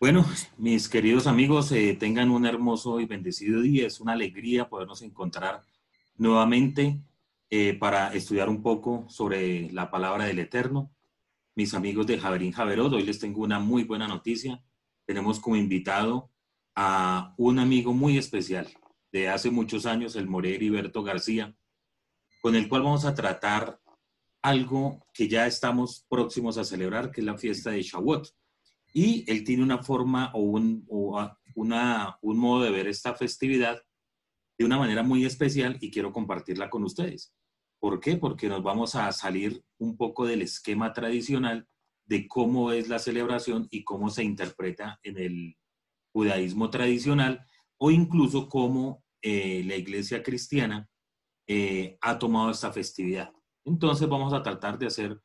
Bueno, mis queridos amigos, eh, tengan un hermoso y bendecido día. Es una alegría podernos encontrar nuevamente eh, para estudiar un poco sobre la palabra del Eterno. Mis amigos de Javerín Javerot, hoy les tengo una muy buena noticia. Tenemos como invitado a un amigo muy especial de hace muchos años, el More Heriberto García, con el cual vamos a tratar algo que ya estamos próximos a celebrar, que es la fiesta de Shavuot y él tiene una forma o un, una, un modo de ver esta festividad de una manera muy especial y quiero compartirla con ustedes. ¿Por qué? Porque nos vamos a salir un poco del esquema tradicional de cómo es la celebración y cómo se interpreta en el judaísmo tradicional o incluso cómo eh, la iglesia cristiana eh, ha tomado esta festividad. Entonces vamos a tratar de hacer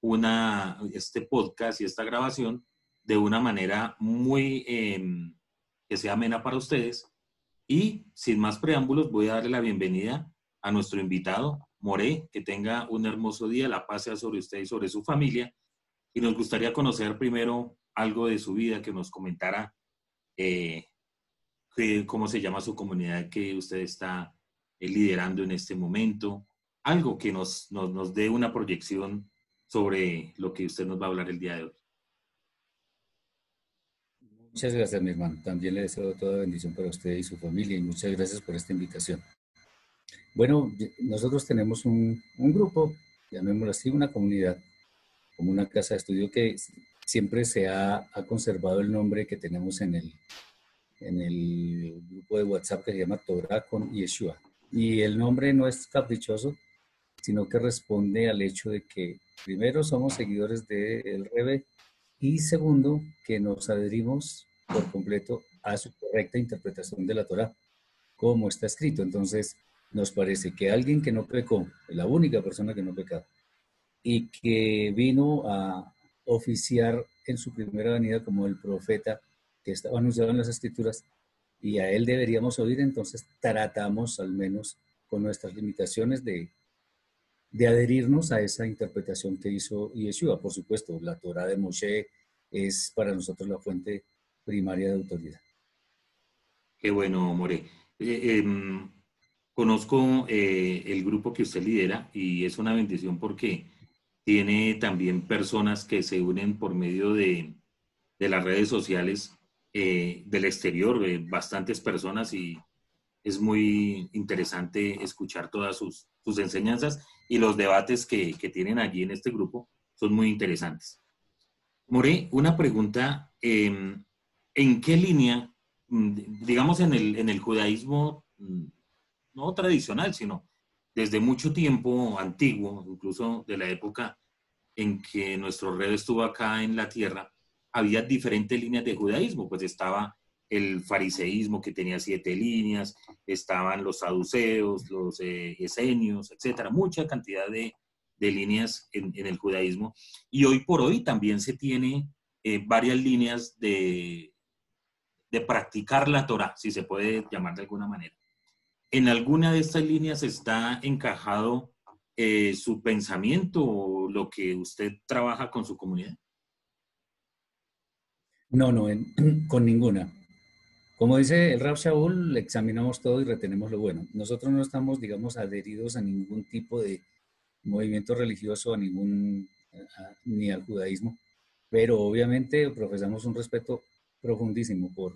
una, este podcast y esta grabación de una manera muy em, que sea amena para ustedes. Y sin más preámbulos, voy a darle la bienvenida a nuestro invitado, More, que tenga un hermoso día, la paz sea sobre usted y sobre su familia. Y nos gustaría conocer primero algo de su vida, que nos comentara eh, cómo se llama su comunidad que usted está eh, liderando en este momento, algo que nos, nos, nos dé una proyección sobre lo que usted nos va a hablar el día de hoy. Muchas gracias, mi hermano. También le deseo toda bendición para usted y su familia y muchas gracias por esta invitación. Bueno, nosotros tenemos un, grupo, llamémoslo así, una comunidad, como una casa de estudio que siempre se ha, conservado el nombre que tenemos en el, en el grupo de WhatsApp que se llama Torah con Yeshua. Y el nombre no es caprichoso, sino que responde al hecho de que primero somos seguidores del de Rebe y segundo, que nos adherimos por completo a su correcta interpretación de la Torah, como está escrito. Entonces, nos parece que alguien que no pecó, la única persona que no pecó, y que vino a oficiar en su primera venida como el profeta que estaba anunciado en las escrituras, y a él deberíamos oír, entonces tratamos al menos con nuestras limitaciones de, de adherirnos a esa interpretación que hizo Yeshua. Por supuesto, la Torah de Moshe es para nosotros la fuente primaria de autoridad. Qué bueno, More. Eh, em, conozco eh, el grupo que usted lidera y es una bendición porque tiene también personas que se unen por medio de, de las redes sociales eh, del exterior, bastantes personas y es muy interesante escuchar todas sus, sus enseñanzas y los debates que, que, tienen allí en este grupo son muy interesantes. More, una pregunta. Em, ¿en qué línea, mm, digamos en el, en el judaísmo, mm, no tradicional, sino desde mucho tiempo antiguo, incluso de la época en que nuestro rey estuvo acá en la tierra, había diferentes líneas de judaísmo, pues estaba el fariseísmo que tenía siete líneas, estaban los saduceos, los eh, esenios, etcétera, mucha cantidad de, de líneas en, el judaísmo. Y hoy por hoy también se tiene eh, varias líneas de, de practicar la Torah, si se puede llamar de alguna manera. ¿En alguna de estas líneas está encajado eh, su pensamiento o lo que usted trabaja con su comunidad? No, no, con ninguna. Como dice el Rab Shaul, examinamos todo y retenemos lo bueno. Nosotros no estamos, digamos, adheridos a ningún tipo de movimiento religioso, a ningún, ni al judaísmo, pero obviamente profesamos un respeto profundísimo por,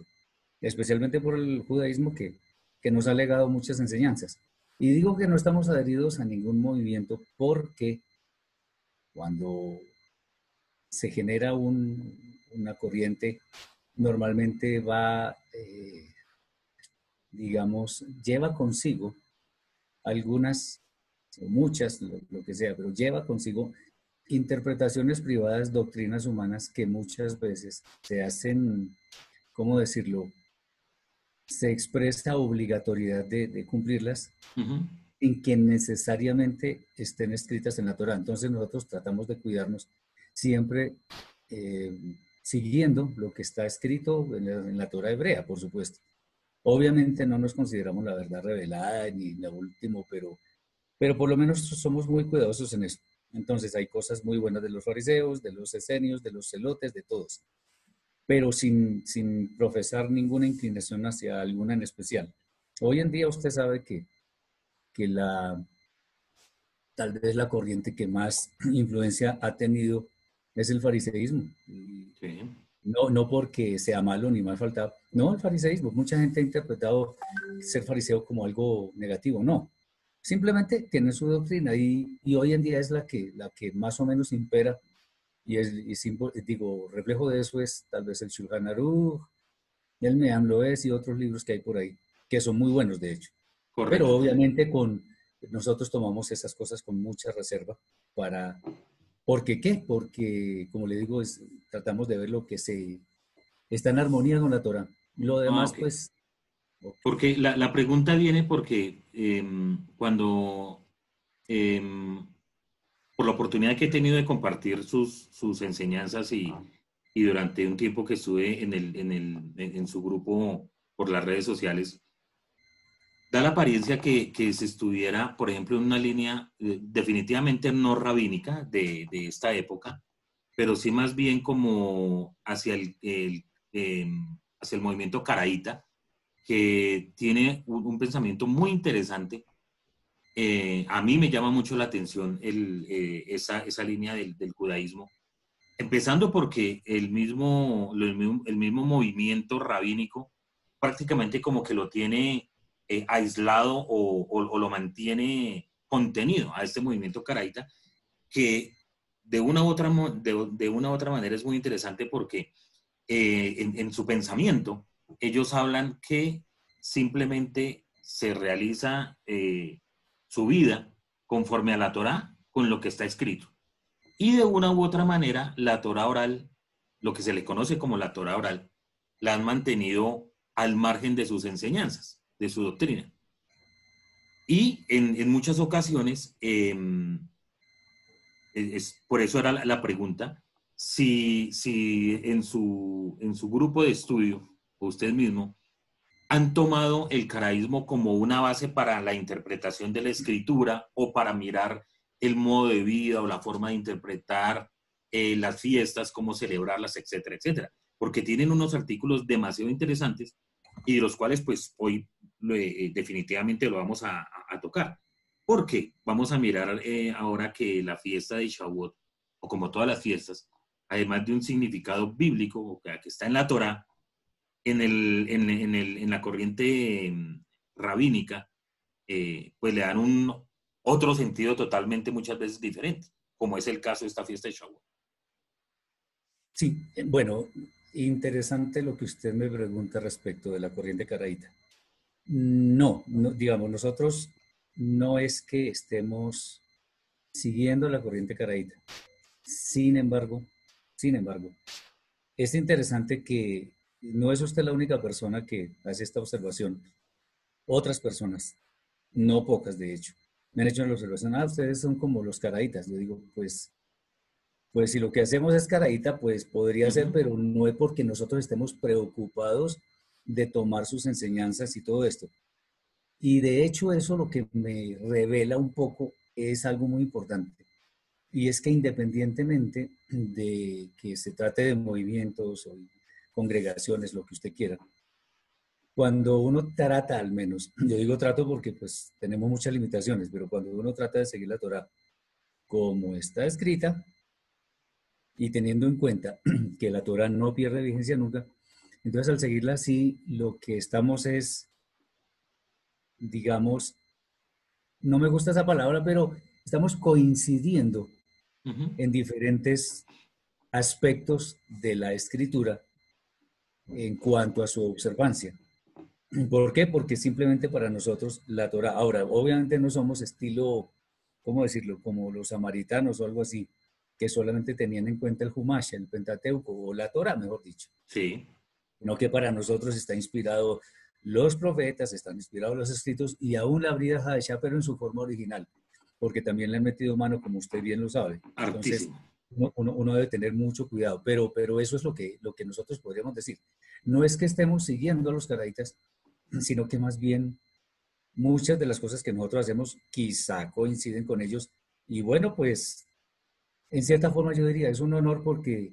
especialmente por el judaísmo que, que nos ha legado muchas enseñanzas. Y digo que no estamos adheridos a ningún movimiento porque cuando se genera una corriente, normalmente va, eh, digamos, lleva consigo algunas, o muchas, lo, que sea, pero lleva consigo interpretaciones privadas, doctrinas humanas que muchas veces se hacen, ¿cómo decirlo?, se expresa obligatoriedad de, cumplirlas sin que necesariamente estén escritas en la Torah. Entonces nosotros tratamos de cuidarnos siempre eh, siguiendo lo que está escrito en la, Torah hebrea, por supuesto. Obviamente no nos consideramos la verdad revelada ni la último, pero, pero por lo menos somos muy cuidadosos en eso. Entonces hay cosas muy buenas de los fariseos, de los esenios, de los celotes, de todos pero sin, sin profesar ninguna inclinación hacia alguna en especial. Hoy en día usted sabe que, que la, tal vez la corriente que más influencia ha tenido es el fariseísmo. No, no porque sea malo ni mal faltado. No, el fariseísmo. Mucha gente ha interpretado ser fariseo como algo negativo. No. Simplemente tiene su doctrina y, y hoy en día es la que, la que más o menos impera y, es, digo, reflejo de eso es tal vez el Shulchan Aruch, el Meam lo es y otros libros que hay por ahí, que son muy buenos de hecho. Pero obviamente con, nosotros tomamos esas cosas con mucha reserva para, ¿por qué qué? Porque, como le digo, es, tratamos de ver lo que se está en armonía con la Torah. Lo ah, demás, pues... Porque la, la, pregunta viene porque em, cuando em, por la oportunidad que he tenido de compartir sus, sus enseñanzas y, y, durante un tiempo que estuve en, el, en, el, en, su grupo por las redes sociales, da la apariencia que, que se estuviera, por ejemplo, en una línea eh, definitivamente no rabínica de, de, esta época, pero sí más bien como hacia el, el em, hacia el movimiento caraíta, que tiene un, pensamiento muy interesante. Eh, a mí me llama mucho la atención eh, esa, esa, línea del, judaísmo, empezando porque el mismo, el mismo, movimiento rabínico prácticamente como que lo tiene eh, aislado o, lo mantiene contenido a este movimiento caraíta, que de una u otra, de, una u otra manera es muy interesante porque en su pensamiento ellos hablan que simplemente se realiza su vida conforme a la Torah con lo que está escrito. Y de una u otra manera, la Torah oral, lo que se le conoce como la Torah oral, la han mantenido al margen de sus enseñanzas, de su doctrina. Y en, muchas ocasiones, em, es, por eso era la, pregunta, si, si en, su, en su grupo de estudio, usted mismo, han tomado el caraísmo como una base para la interpretación de la escritura o para mirar el modo de vida o la forma de interpretar eh, las fiestas, cómo celebrarlas, etcétera, etcétera. Porque tienen unos artículos demasiado interesantes y de los cuales pues hoy eh, definitivamente lo vamos a, tocar. Porque vamos a mirar eh, ahora que la fiesta de Shavuot, o como todas las fiestas, además de un significado bíblico, que está en la Torah, en, el, en, el, en la corriente em, rabínica, eh, pues le dan un otro sentido totalmente muchas veces diferente, como es el caso de esta fiesta de Shavuot. Sí, bueno, interesante lo que usted me pregunta respecto de la corriente caraíta. No, no, digamos, nosotros no es que estemos siguiendo la corriente caraíta. Sin embargo, sin embargo, es interesante que no es usted la única persona que hace esta observación. Otras personas, no pocas de hecho, me han hecho la observación, ah, ustedes son como los caraitas. Yo digo, pues, pues si lo que hacemos es caraíta, pues podría ser, pero no es porque nosotros estemos preocupados de tomar sus enseñanzas y todo esto. Y de hecho eso lo que me revela un poco es algo muy importante. Y es que independientemente de que se trate de movimientos o congregaciones, lo que usted quiera, cuando uno trata al menos, yo digo trato porque pues tenemos muchas limitaciones, pero cuando uno trata de seguir la Torah como está escrita y teniendo en cuenta que la Torah no pierde vigencia nunca, entonces al seguirla así, lo que estamos es, digamos, no me gusta esa palabra, pero estamos coincidiendo en diferentes aspectos de la escritura en cuanto a su observancia. ¿Por qué? Porque simplemente para nosotros la Torah, ahora, obviamente no somos estilo, ¿cómo decirlo? Como los samaritanos o algo así, que solamente tenían en cuenta el Humash, el Pentateuco o la Torah, mejor dicho. Sí. No que para nosotros está inspirado los profetas, están inspirados los escritos y aún la Brida Hadeshah, pero en su forma original, porque también le han metido mano, como usted bien lo sabe. Entonces, uno, debe tener mucho cuidado, pero, pero eso es lo que, lo que nosotros podríamos decir. No es que estemos siguiendo a los caraditas, sino que más bien muchas de las cosas que nosotros hacemos quizá coinciden con ellos. Y bueno, pues en cierta forma yo diría, es un honor porque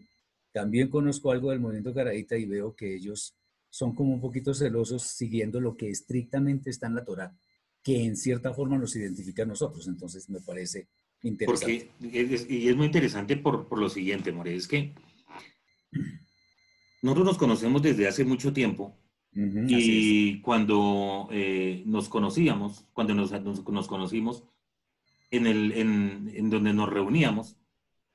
también conozco algo del movimiento caradita y veo que ellos son como un poquito celosos siguiendo lo que estrictamente está en la Torah, que en cierta forma nos identifica a nosotros. Entonces me parece Porque y es muy interesante por, por lo siguiente, More, es que nosotros nos conocemos desde hace mucho tiempo y cuando eh, nos conocíamos, cuando nos, nos, conocimos, en, el, en, en, donde nos reuníamos,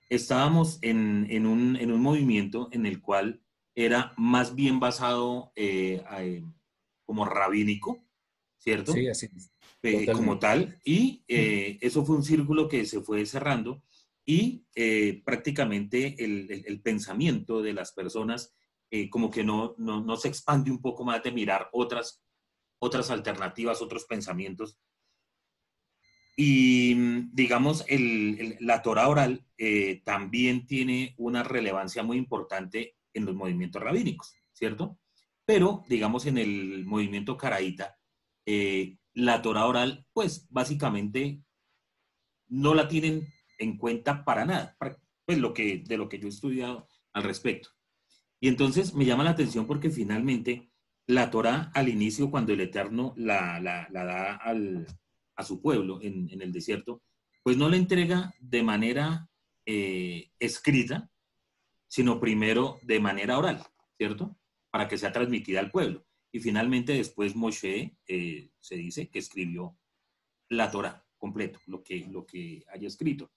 estábamos en, en, un, en un movimiento en el cual era más bien basado eh, como rabínico, ¿cierto? Sí, así eh, como tal. Y eso fue un círculo que se fue cerrando y prácticamente el, el, el, pensamiento de las personas eh, como que no, no, se expande un poco más de mirar otras, otras alternativas, otros pensamientos. Y digamos, el, la Torah oral eh, también tiene una relevancia muy importante en los movimientos rabínicos, ¿cierto? Pero, digamos, en el movimiento caraíta, eh, la Torah oral, pues básicamente no la tienen en cuenta para nada, pues lo que, de lo que yo he estudiado al respecto. Y entonces me llama la atención porque finalmente la Torah al inicio, cuando el Eterno la, da a su pueblo en, el desierto, pues no la entrega de manera eh, escrita, sino primero de manera oral, ¿cierto? Para que sea transmitida al pueblo. Y finalmente después Moshe eh, se dice que escribió la Torah completo, lo que, lo que haya escrito.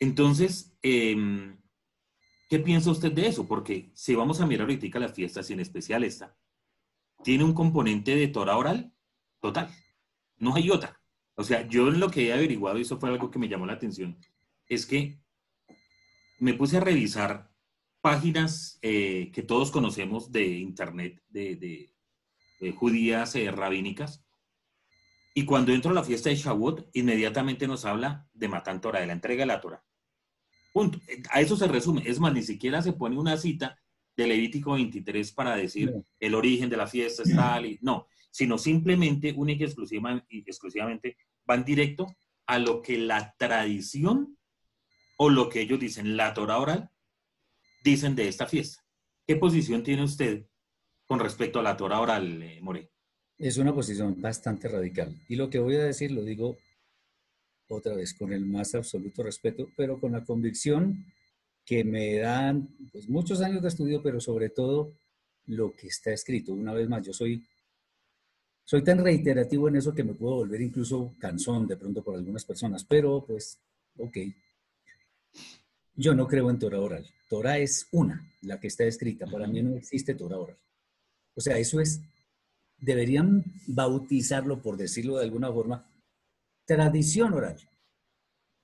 Entonces, em, ¿Qué piensa usted de eso? Porque si vamos a mirar ahorita las fiestas, y en especial esta, tiene un componente de Torah oral total. No hay otra. O sea, yo lo que he averiguado, y eso fue algo que me llamó la atención, es que me puse a revisar páginas eh, que todos conocemos de internet, de, judías eh, rabínicas, y cuando entro a la fiesta de Shavuot, inmediatamente nos habla de Matan Torah, de la entrega de la Torah. Punto. A eso se resume. Es más, ni siquiera se pone una cita de Levítico 23 para decir el origen de la fiesta es tal y no, sino simplemente, única y, exclusivamente, van directo a lo que la tradición o lo que ellos dicen, la Torah oral, dicen de esta fiesta. ¿Qué posición tiene usted con respecto a la Torah oral, eh, More? Es una posición bastante radical. Y lo que voy a decir lo digo otra vez con el más absoluto respeto, pero con la convicción que me dan pues, muchos años de estudio, pero sobre todo lo que está escrito. Una vez más, yo soy, soy tan reiterativo en eso que me puedo volver incluso cansón de pronto por algunas personas, pero pues, ok. Yo no creo en Torah oral. Torah es una, la que está escrita. Para mí no existe Torah oral. O sea, eso es, deberían bautizarlo, por decirlo de alguna forma, tradición oral.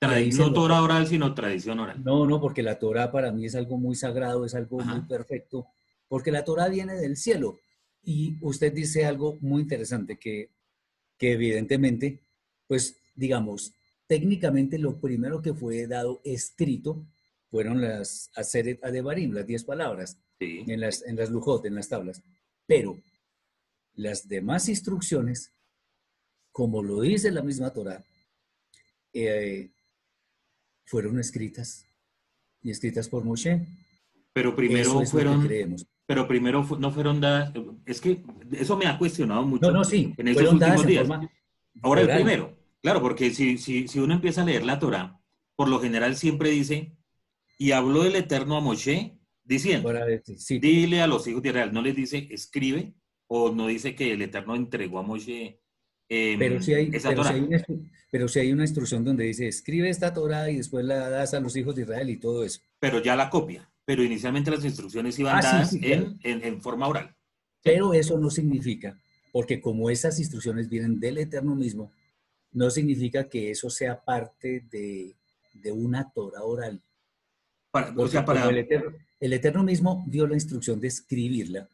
no Torah oral, sino tradición oral. No, no, porque la Torah para mí es algo muy sagrado, es algo muy perfecto, porque la Torah viene del cielo. Y usted dice algo muy interesante, que, que evidentemente, pues digamos, técnicamente lo primero que fue dado escrito fueron las Aseret Adebarim, las diez palabras, en, las, en las Lujot, en las tablas. Pero las demás instrucciones como lo dice la misma Torah, eh, fueron escritas y escritas por Moshe. Pero primero fueron, pero primero no fueron dadas, es que eso me ha cuestionado mucho. No, no, sí, en estos últimos días. Ahora el primero, claro, porque si, si, si uno empieza a leer la Torah, por lo general siempre dice, y habló el Eterno a Moshe, diciendo, dile a los hijos de Israel, no les dice, escribe, o no dice que el Eterno entregó a Moshe em, pero si hay, esa pero Si hay una, pero si hay una instrucción donde dice, escribe esta Torah y después la das a los hijos de Israel y todo eso. Pero ya la copia pero inicialmente las instrucciones iban ah, dadas en, forma oral. Pero eso no significa, porque como esas instrucciones vienen del Eterno mismo, no significa que eso sea parte de, una Torah oral. O sea, para... El eterno, el eterno, mismo dio la instrucción de escribirla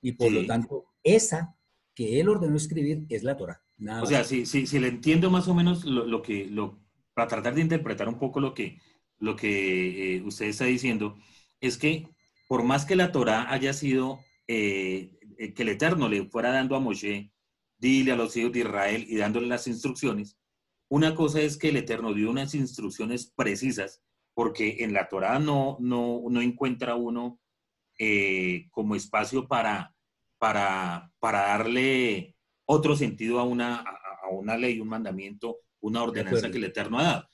y por lo tanto esa que él ordenó escribir es la Torah. o sea, si, si, si, le entiendo más o menos lo, que, lo, para tratar de interpretar un poco lo que, lo que eh, usted está diciendo, es que por más que la Torah haya sido, eh, que el Eterno le fuera dando a Moshe, dile a los hijos de Israel y dándole las instrucciones, una cosa es que el Eterno dio unas instrucciones precisas, porque en la Torah no, no, no encuentra uno eh, como espacio para, para, para darle otro sentido a una, a una ley, un mandamiento, una ordenanza que el Eterno ha dado.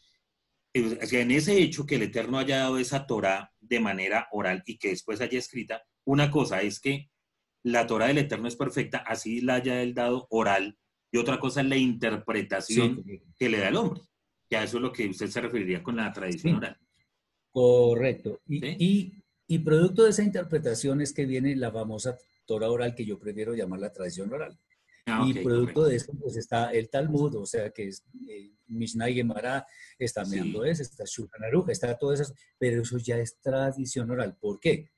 En ese hecho que el Eterno haya dado esa Torah de manera oral y que después haya escrita, una cosa es que la Torah del Eterno es perfecta, así la haya él dado oral, y otra cosa es la interpretación que le da el hombre, que a eso es lo que usted se referiría con la tradición oral. Correcto. Y, y, producto de esa interpretación es que viene la famosa Torah oral que yo prefiero llamar la tradición oral. Ah, y producto de esto, pues está el Talmud, o sea, que es eh, Mishnah y Gemara, está Meando es, está Shulchan está todo eso, pero eso ya es tradición oral. ¿Por qué?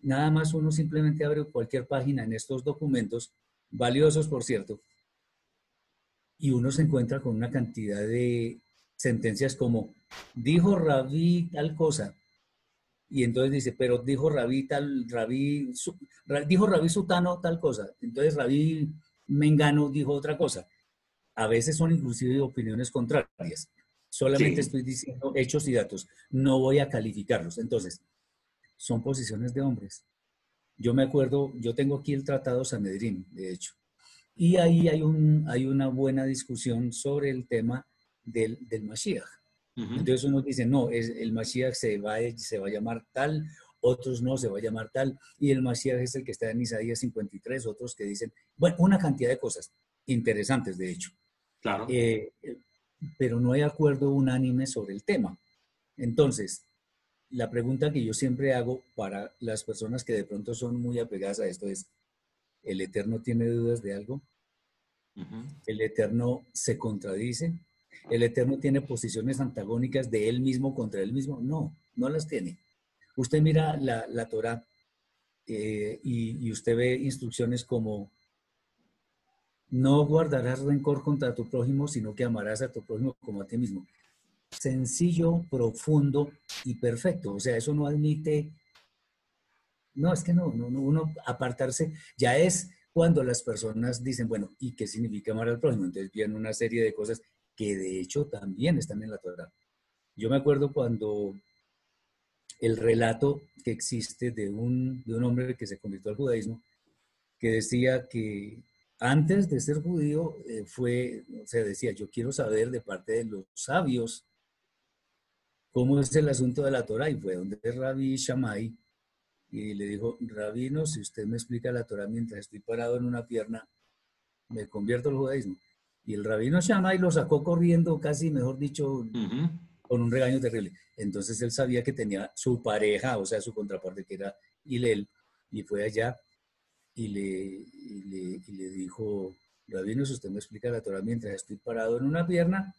Nada más uno simplemente abre cualquier página en estos documentos, valiosos por cierto, y uno se encuentra con una cantidad de sentencias como, dijo Rabí tal cosa, y entonces dice, pero dijo Rabí tal, Rabí, dijo Rabí Sutano tal cosa, entonces Rabí Mengano dijo otra cosa. A veces son inclusive opiniones contrarias. Solamente estoy diciendo hechos y datos. No voy a calificarlos. Entonces, son posiciones de hombres. Yo me acuerdo, yo tengo aquí el Tratado Sanedrín, de hecho. Y ahí hay, un, hay una buena discusión sobre el tema del, del Mashiach. Entonces uno dice, no, es, el Mashiach se va, se va a llamar tal otros no, se va a llamar tal, y el Mashiach es el que está en Isaías 53, otros que dicen, bueno, una cantidad de cosas interesantes, de hecho. Claro. Eh, pero no hay acuerdo unánime sobre el tema. Entonces, la pregunta que yo siempre hago para las personas que de pronto son muy apegadas a esto es, ¿el Eterno tiene dudas de algo? ¿El Eterno se contradice? ¿El Eterno tiene posiciones antagónicas de él mismo contra él mismo? No, no las tiene. Usted mira la, la Torah eh, y, usted ve instrucciones como no guardarás rencor contra tu prójimo, sino que amarás a tu prójimo como a ti mismo. Sencillo, profundo y perfecto. O sea, eso no admite, no, es que no, no, uno apartarse ya es cuando las personas dicen, bueno, ¿y qué significa amar al prójimo? Entonces vienen una serie de cosas que de hecho también están en la Torah. Yo me acuerdo cuando el relato que existe de un, de un hombre que se convirtió al judaísmo, que decía que antes de ser judío eh, fue, o sea, decía, yo quiero saber de parte de los sabios cómo es el asunto de la Torah, y fue donde Rabbi Shammai, y le dijo, Rabino, si usted me explica la Torah mientras estoy parado en una pierna, me convierto al judaísmo. Y el rabino Shammai lo sacó corriendo, casi, mejor dicho, con un regaño terrible. Entonces él sabía que tenía su pareja, o sea, su contraparte, que era Hilel, y fue allá y le, le, dijo, Rabino, si usted me explica la Torah mientras estoy parado en una pierna,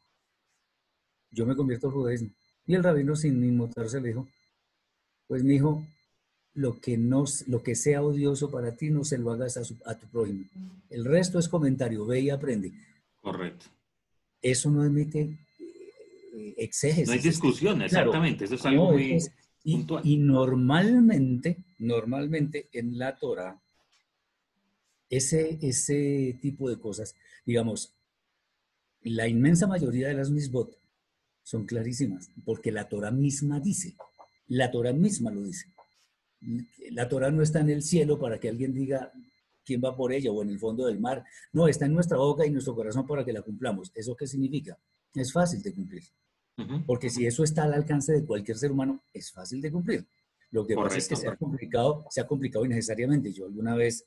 yo me convierto al judaísmo. Y el rabino, sin inmutarse, le dijo, pues mi hijo, lo que, no, lo que sea odioso para ti, no se lo hagas a, a tu prójimo. El resto es comentario, ve y aprende. Correcto. Eso no admite exégesis. No hay discusión, exactamente, eso es algo muy y, puntual. Y normalmente, normalmente en la Torah, ese, ese tipo de cosas, digamos, la inmensa mayoría de las misbot son clarísimas, porque la Torah misma dice, la Torah misma lo dice. La Torah no está en el cielo para que alguien diga quién va por ella o en el fondo del mar. No, está en nuestra boca y nuestro corazón para que la cumplamos. ¿Eso qué significa? Es fácil de cumplir. Porque si eso está al alcance de cualquier ser humano, es fácil de cumplir. Lo que pasa es que se ha complicado, se ha complicado innecesariamente. Yo alguna vez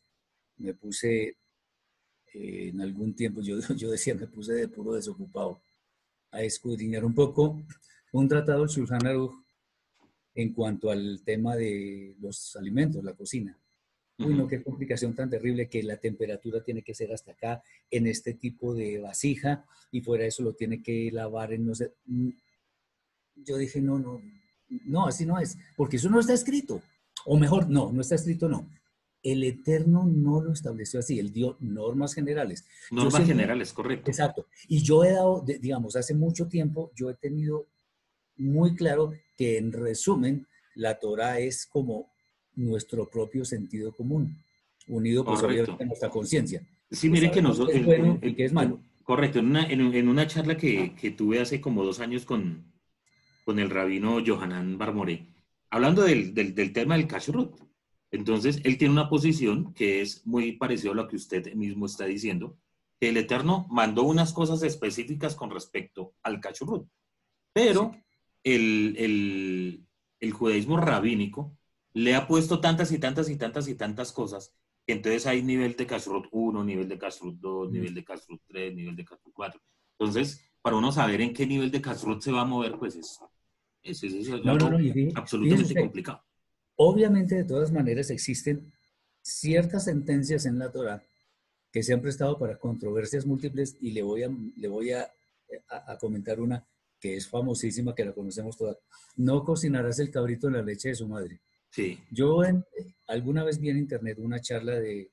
me puse, eh, en algún tiempo, yo, yo decía, me puse de puro desocupado a escudriñar un poco un tratado del Shulchan Aruch en cuanto al tema de los alimentos, la cocina. Uy, no, qué complicación tan terrible que la temperatura tiene que ser hasta acá, en este tipo de vasija, y fuera de eso lo tiene que lavar en no sé. Mm, yo dije, no, no, no, así no es, porque eso no está escrito. O mejor, no, no está escrito, no. El Eterno no lo estableció así, él dio normas generales. Normas generales, correcto. Exacto. Y yo he dado, digamos, hace mucho tiempo, yo he tenido muy claro que en resumen, la Torah es como nuestro propio sentido común, unido pues obviamente a nuestra conciencia. Sí, mire que nosotros... Es bueno y que es malo. Correcto, en una, en, una charla que, que, tuve hace como dos años con, con el rabino Johanan Barmore, hablando del, del, del tema del kashrut. Entonces, él tiene una posición que es muy parecida a lo que usted mismo está diciendo, que el Eterno mandó unas cosas específicas con respecto al kashrut, pero el, el, el judaísmo rabínico le ha puesto tantas y tantas y tantas y tantas cosas que entonces hay nivel de Kashrut 1, nivel de Kashrut 2, nivel de Kashrut 3, nivel de Kashrut 4. Entonces, para uno saber en qué nivel de Kashrut se va a mover, pues es, es, absolutamente complicado. Obviamente, de todas maneras, existen ciertas sentencias en la Torah que se han prestado para controversias múltiples y le voy a, le voy a, a comentar una que es famosísima, que la conocemos todas. No cocinarás el cabrito en la leche de su madre. Yo alguna vez vi en internet una charla de,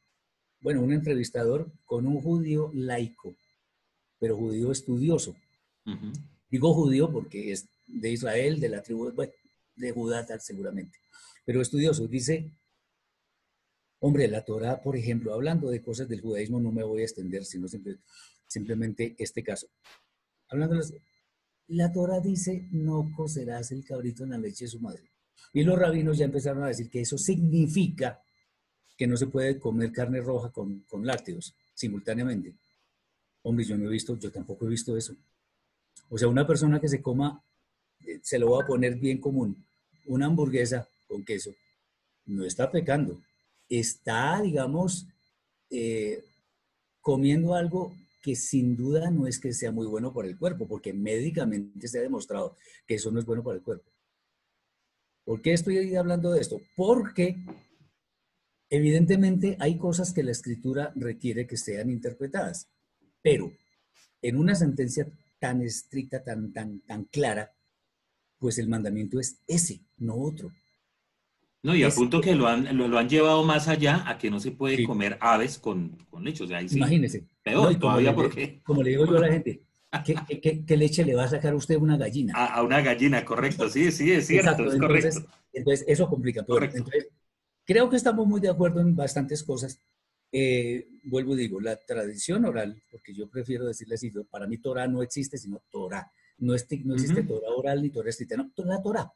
bueno, un entrevistador con un judío laico, pero judío estudioso. Digo judío porque es de Israel, de la tribu, de Judá tal seguramente, pero estudioso. Dice, hombre, la Torah, por ejemplo, hablando de cosas del judaísmo, no me voy a extender, sino simplemente este caso. Hablando de la Torah dice, no cocerás el cabrito en la leche de su madre. Y los rabinos ya empezaron a decir que eso significa que no se puede comer carne roja con, lácteos simultáneamente. Hombre, yo no he visto, yo tampoco he visto eso. O sea, una persona que se coma, eh, se lo voy a poner bien común, una hamburguesa con queso, no está pecando. Está, digamos, eh, comiendo algo que sin duda no es que sea muy bueno para el cuerpo, porque médicamente se ha demostrado que eso no es bueno para el cuerpo. ¿Por qué estoy hablando de esto? Porque evidentemente hay cosas que la escritura requiere que sean interpretadas, pero en una sentencia tan estricta, tan, tan, tan clara, pues el mandamiento es ese, no otro. No, y a punto que lo han, lo, han llevado más allá a que no se puede comer aves con, con leche. O sea, Imagínese. Peor todavía porque... Como le digo yo a la gente, ¿Qué, leche le va a sacar usted a una gallina? A, una gallina, correcto, sí, sí, es cierto, es correcto. Entonces, eso complica. Entonces, creo que estamos muy de acuerdo en bastantes cosas. Eh, vuelvo y digo, la tradición oral, porque yo prefiero decirle así, para mí Torah no existe, sino Torah. No, no existe Torah oral ni Torah escrita, no, la Torah,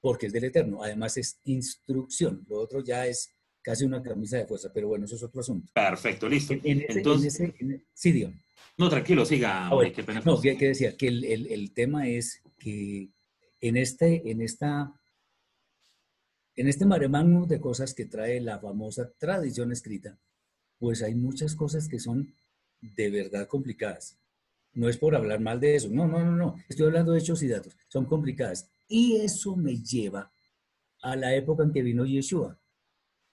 porque es del Eterno. Además es instrucción, lo otro ya es casi una camisa de fuerza, pero bueno, eso es otro asunto. Perfecto, listo. Entonces, sí, Dios. No, tranquilo, siga. Ah, qué pena no, que, decía que el, tema es que en este, en esta, en este maremán de cosas que trae la famosa tradición escrita, pues hay muchas cosas que son de verdad complicadas. No es por hablar mal de eso, no, no, no, no. Estoy hablando de hechos y datos. Son complicadas. Y eso me lleva a la época en que vino Yeshua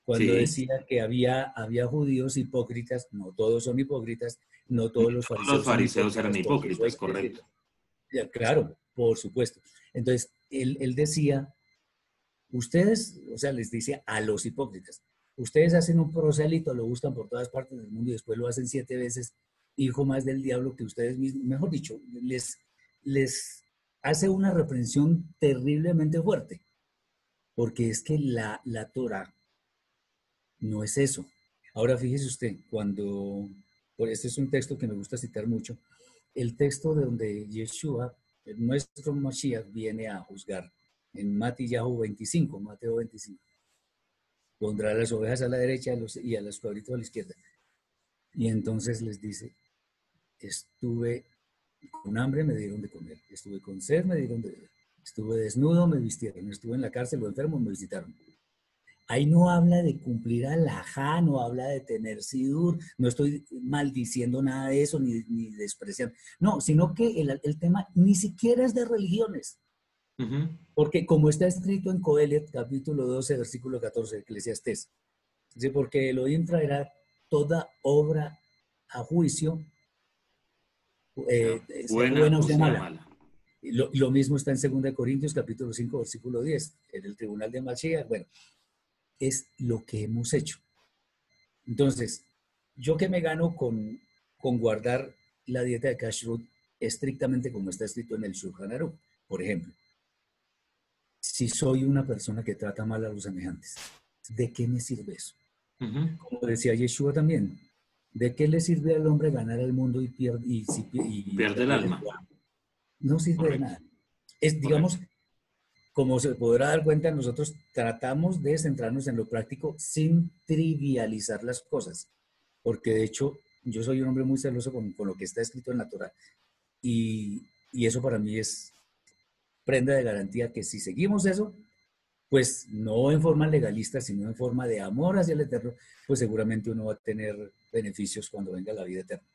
cuando decía que había, había judíos hipócritas, no todos son hipócritas, no todos los fariseos, los fariseos eran hipócritas, correcto. Claro, por supuesto. Entonces, él, él decía, ustedes, o sea, les dice a los hipócritas, ustedes hacen un prosélito, lo buscan por todas partes del mundo y después lo hacen siete veces, hijo más del diablo que ustedes mismos, mejor dicho, les, les hace una reprensión terriblemente fuerte, porque es que la, la Torah no es eso. Ahora fíjese usted, cuando, este es un texto que me gusta citar mucho, el texto de donde Yeshua, nuestro Mashiach, viene a juzgar en Matillahu 25, Mateo 25. Pondrá las ovejas a la derecha y a los cabritos a la izquierda. Y entonces les dice, estuve con hambre, me dieron de comer. Estuve con sed, me dieron de beber. Estuve desnudo, me vistieron. Estuve en la cárcel o enfermo, me visitaron. Ahí no habla de cumplir alajá, no habla de tener sidur, no estoy maldiciendo nada de eso ni, ni despreciando. No, sino que el, el, tema ni siquiera es de religiones. Porque como está escrito en Coelet, capítulo 12, versículo 14 de Eclesiastés, dice, porque Elohim traerá toda obra a juicio, eh, buena, o sea mala. Lo, lo, mismo está en 2 Corintios, capítulo 5, versículo 10, en el tribunal de Mashiach. Bueno, es lo que hemos hecho. Entonces, yo que me gano con, con guardar la dieta de Kashrut estrictamente como está escrito en el Shulchan Aruch, por ejemplo, si soy una persona que trata mal a los semejantes, ¿de qué me sirve eso? Como decía Yeshua también, ¿de qué le sirve al hombre ganar el mundo y pierde, y, pierde el alma? No sirve de nada. Es, digamos, como se podrá dar cuenta, nosotros tratamos de centrarnos en lo práctico sin trivializar las cosas, porque de hecho yo soy un hombre muy celoso con, lo que está escrito en la Torah y, y, eso para mí es prenda de garantía que si seguimos eso, pues no en forma legalista, sino en forma de amor hacia el Eterno, pues seguramente uno va a tener beneficios cuando venga la vida eterna.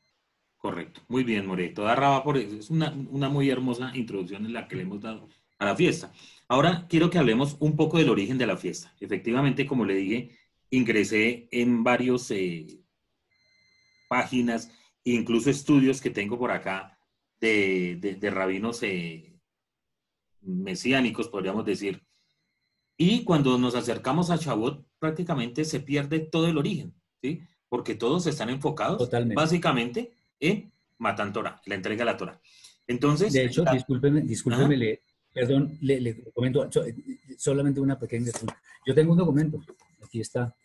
Correcto, muy bien, Moreto. Da por eso. Es una, una muy hermosa introducción en la que le hemos dado a la fiesta. Ahora quiero que hablemos un poco del origen de la fiesta. Efectivamente, como le dije, ingresé en varios eh, páginas, incluso estudios que tengo por acá de, de, rabinos eh, mesiánicos, podríamos decir. Y cuando nos acercamos a Shavuot, prácticamente se pierde todo el origen, ¿sí? Porque todos están enfocados básicamente en Matan Torah, la entrega a la Torah. Entonces, de hecho, discúlpeme, discúlpeme, Perdón, le, comento solamente una pequeña. Yo tengo un documento, aquí está.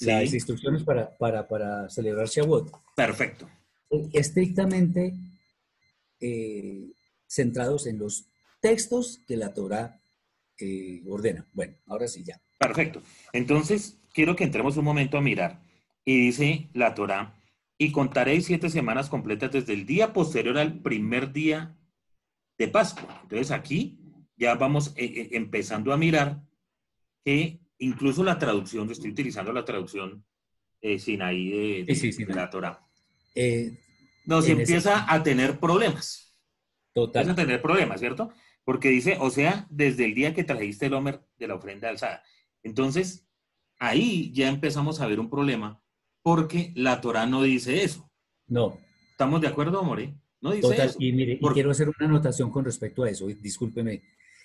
Las instrucciones para, para, para celebrar Shavuot. Perfecto. Estrictamente eh, centrados en los textos que la Torah eh, ordena. Bueno, ahora sí ya. Perfecto. Entonces, quiero que entremos un momento a mirar. Y dice la Torah, y contaré siete semanas completas desde el día posterior al primer día de Pascua. Entonces aquí ya vamos eh, eh, empezando a mirar que incluso la traducción, estoy utilizando la traducción eh, Sinaí de, la Torah, eh, nos empieza a tener problemas. Total. Empieza a tener problemas, ¿cierto? Porque dice, o sea, desde el día que trajiste el Homer de la ofrenda alzada. Entonces, ahí ya empezamos a ver un problema porque la Torah no dice eso. No. ¿Estamos de acuerdo, More? Total, y mire, y quiero hacer una anotación con respecto a eso, discúlpeme.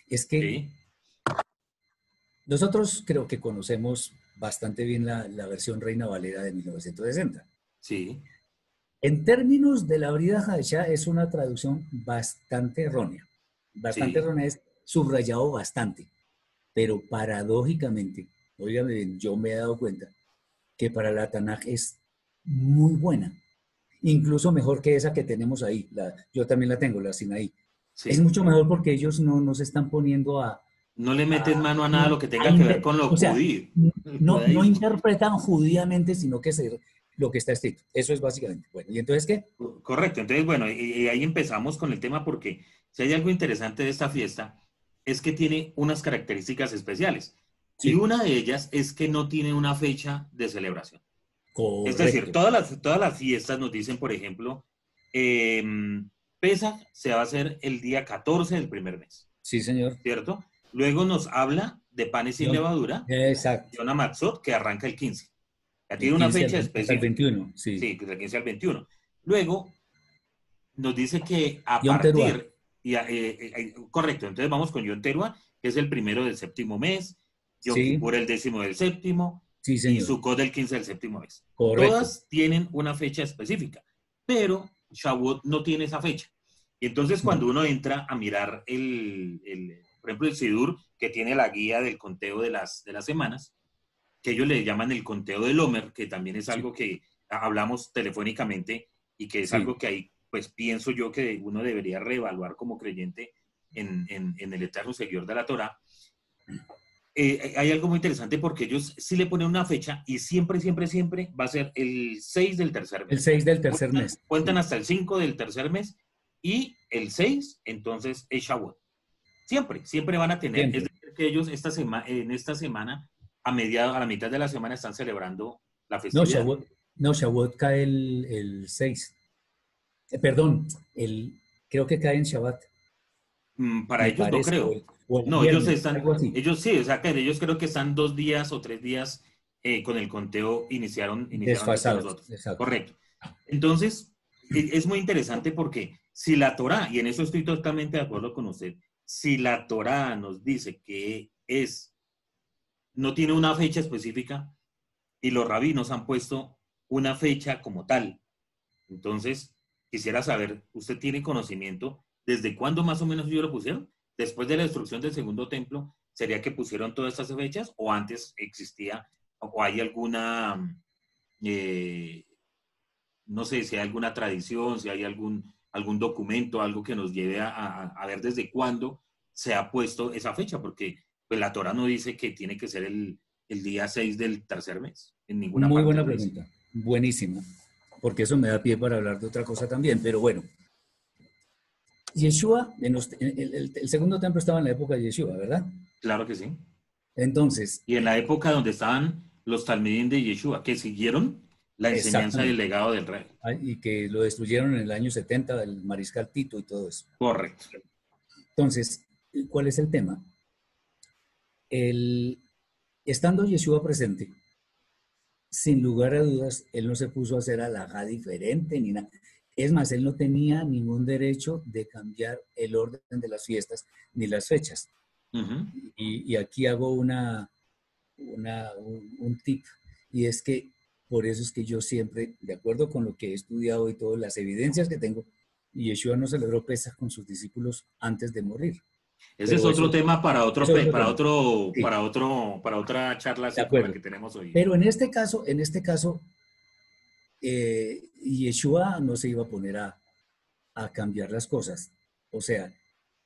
Es que nosotros creo que conocemos bastante bien la, versión Reina Valera de 1960. Sí. En términos de la Brida Hadashah es una traducción bastante errónea. Bastante errónea es subrayado bastante. Pero paradójicamente, oigan yo me he dado cuenta que para la Tanaj es muy buena incluso mejor que esa que tenemos ahí. La, yo también la tengo, la Sinaí. Es mucho mejor porque ellos no nos están poniendo a... No le meten mano a nada lo que tenga que ver con lo judío. No, no interpretan judíamente, sino que es lo que está escrito. Eso es básicamente. Bueno, ¿y entonces qué? Correcto. Entonces, bueno, y, ahí empezamos con el tema porque si hay algo interesante de esta fiesta es que tiene unas características especiales. Y una de ellas es que no tiene una fecha de celebración. Es decir, todas las, todas las fiestas nos dicen, por ejemplo, eh, Pesa se va a hacer el día 14 del primer mes. Sí, señor. ¿Cierto? Luego nos habla de panes sin levadura. Exacto. Y una Matzot que arranca el 15. Ya tiene una fecha específica. El 21, sí. Sí, del 15 al 21. Luego nos dice que a partir... Y eh, eh, correcto, entonces vamos con Yom Terua, que es el primero del séptimo mes, Yom sí. el décimo del séptimo, Sí, señor. Y Sukkot del 15 al séptimo mes. Todas tienen una fecha específica, pero Shavuot no tiene esa fecha. Y entonces cuando uno entra a mirar el, el, por ejemplo, el Sidur, que tiene la guía del conteo de las, de las semanas, que ellos le llaman el conteo del Homer, que también es algo que hablamos telefónicamente y que es algo que hay pues pienso yo que uno debería reevaluar como creyente en, en, el eterno seguidor de la Torah. Eh, hay algo muy interesante porque ellos sí le ponen una fecha y siempre, siempre, siempre va a ser el 6 del tercer mes. El 6 del tercer mes. Cuentan hasta el 5 del tercer mes y el 6, entonces es Shavuot. Siempre, siempre van a tener. Es decir, que ellos esta semana, en esta semana, a, mediado, a la mitad de la semana, están celebrando la festividad. No, Shavuot, cae el, el 6. Eh, perdón, el, creo que cae en Shabbat. Mm, para ellos no creo. No, ellos están, ellos sí, o sea, que ellos creo que están dos días o tres días eh, con el conteo, iniciaron, iniciaron Correcto. Entonces, e, es muy interesante porque si la Torah, y en eso estoy totalmente de acuerdo con usted, si la Torah nos dice que es, no tiene una fecha específica y los rabinos han puesto una fecha como tal, entonces quisiera saber, ¿usted tiene conocimiento desde cuándo más o menos ellos lo pusieron? Después de la destrucción del segundo templo, ¿sería que pusieron todas estas fechas o antes existía o hay alguna, eh, no sé, si hay alguna tradición, si hay algún algún documento, algo que nos lleve a, ver desde cuándo se ha puesto esa fecha, porque pues, la Torah no dice que tiene que ser el, día 6 del tercer mes, en ninguna Muy buena pregunta, buenísima, porque eso me da pie para hablar de otra cosa también, pero bueno. Yeshua, en el, segundo templo estaba en la época de Yeshua, ¿verdad? Claro que sí. Entonces. Y en la época donde estaban los talmidim de Yeshua, que siguieron la enseñanza del legado del rey. Y que lo destruyeron en el año 70 del mariscal Tito y todo eso. Correcto. Entonces, ¿cuál es el tema? El, estando Yeshua presente, sin lugar a dudas, él no se puso a hacer alhaja diferente ni nada. Es más, él no tenía ningún derecho de cambiar el orden de las fiestas ni las fechas. y, aquí hago una, una un tip, y es que por eso es que yo siempre, de acuerdo con lo que he estudiado y todas las evidencias que tengo, Yeshua no celebró Pesach con sus discípulos antes de morir. Ese es otro tema para otro, para otro, para otro, para otra charla que tenemos hoy. Pero en este caso, en este caso, eh, Yeshua no se iba a poner a, a cambiar las cosas. O sea,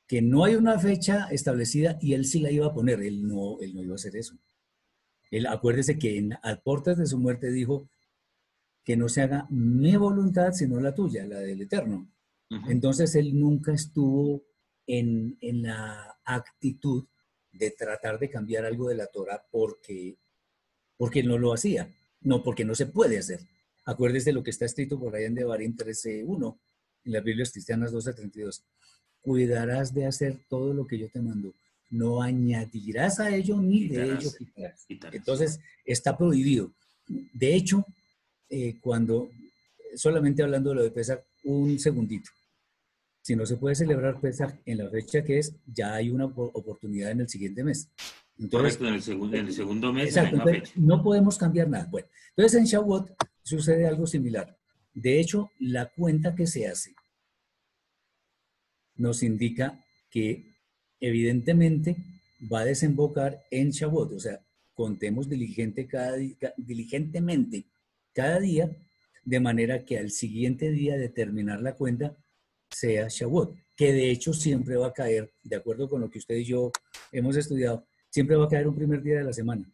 que no hay una fecha establecida y él sí la iba a poner. Él no, él no iba a hacer eso. Él, acuérdese que en, a puertas de su muerte dijo que no se haga mi voluntad, sino la tuya, la del Eterno. Entonces él nunca estuvo en, la actitud de tratar de cambiar algo de la Torah porque, porque no lo hacía, no porque no se puede hacer. Acuérdese lo que está escrito por ahí en Devarim 13.1, en las Biblias Cristianas 12.32. Cuidarás de hacer todo lo que yo te mando no añadirás a ello ni de ello quitarás. Entonces, está prohibido. De hecho, eh, cuando, solamente hablando de lo de Pesach, un segundito. Si no se puede celebrar Pesach en la fecha que es, ya hay una oportunidad en el siguiente mes. Entonces, en el, segundo, en el segundo mes. no podemos cambiar nada. Bueno, entonces en Shavuot sucede algo similar. De hecho, la cuenta que se hace nos indica que evidentemente va a desembocar en Shavuot. O sea, contemos diligente cada, diligentemente cada día, de manera que al siguiente día de terminar la cuenta sea Shavuot, que de hecho siempre va a caer, de acuerdo con lo que usted y yo hemos estudiado, siempre va a caer un primer día de la semana.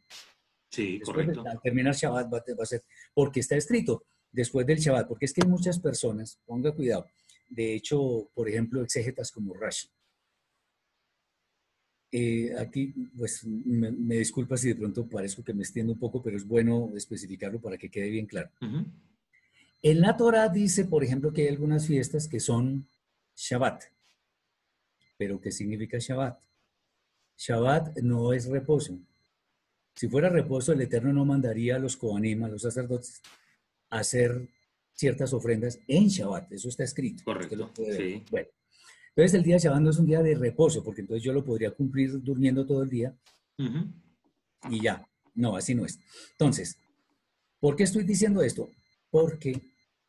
Sí, correcto. al terminar Shabbat va, a ser, porque está escrito después del Shabbat, porque es que hay muchas personas, ponga cuidado, de hecho, por ejemplo, exégetas como Rashi, eh, aquí, pues me, disculpa si de pronto parezco que me extiendo un poco, pero es bueno especificarlo para que quede bien claro. En la Torah dice, por ejemplo, que hay algunas fiestas que son Shabbat. ¿Pero qué significa Shabbat? Shabbat no es reposo. Si fuera reposo, el Eterno no mandaría a los Kohanim, a los sacerdotes, a hacer ciertas ofrendas en Shabbat. Eso está escrito. Correcto. Sí. Bueno, entonces el día de Shabbat no es un día de reposo, porque entonces yo lo podría cumplir durmiendo todo el día y ya. No, así no es. Entonces, ¿por qué estoy diciendo esto? Porque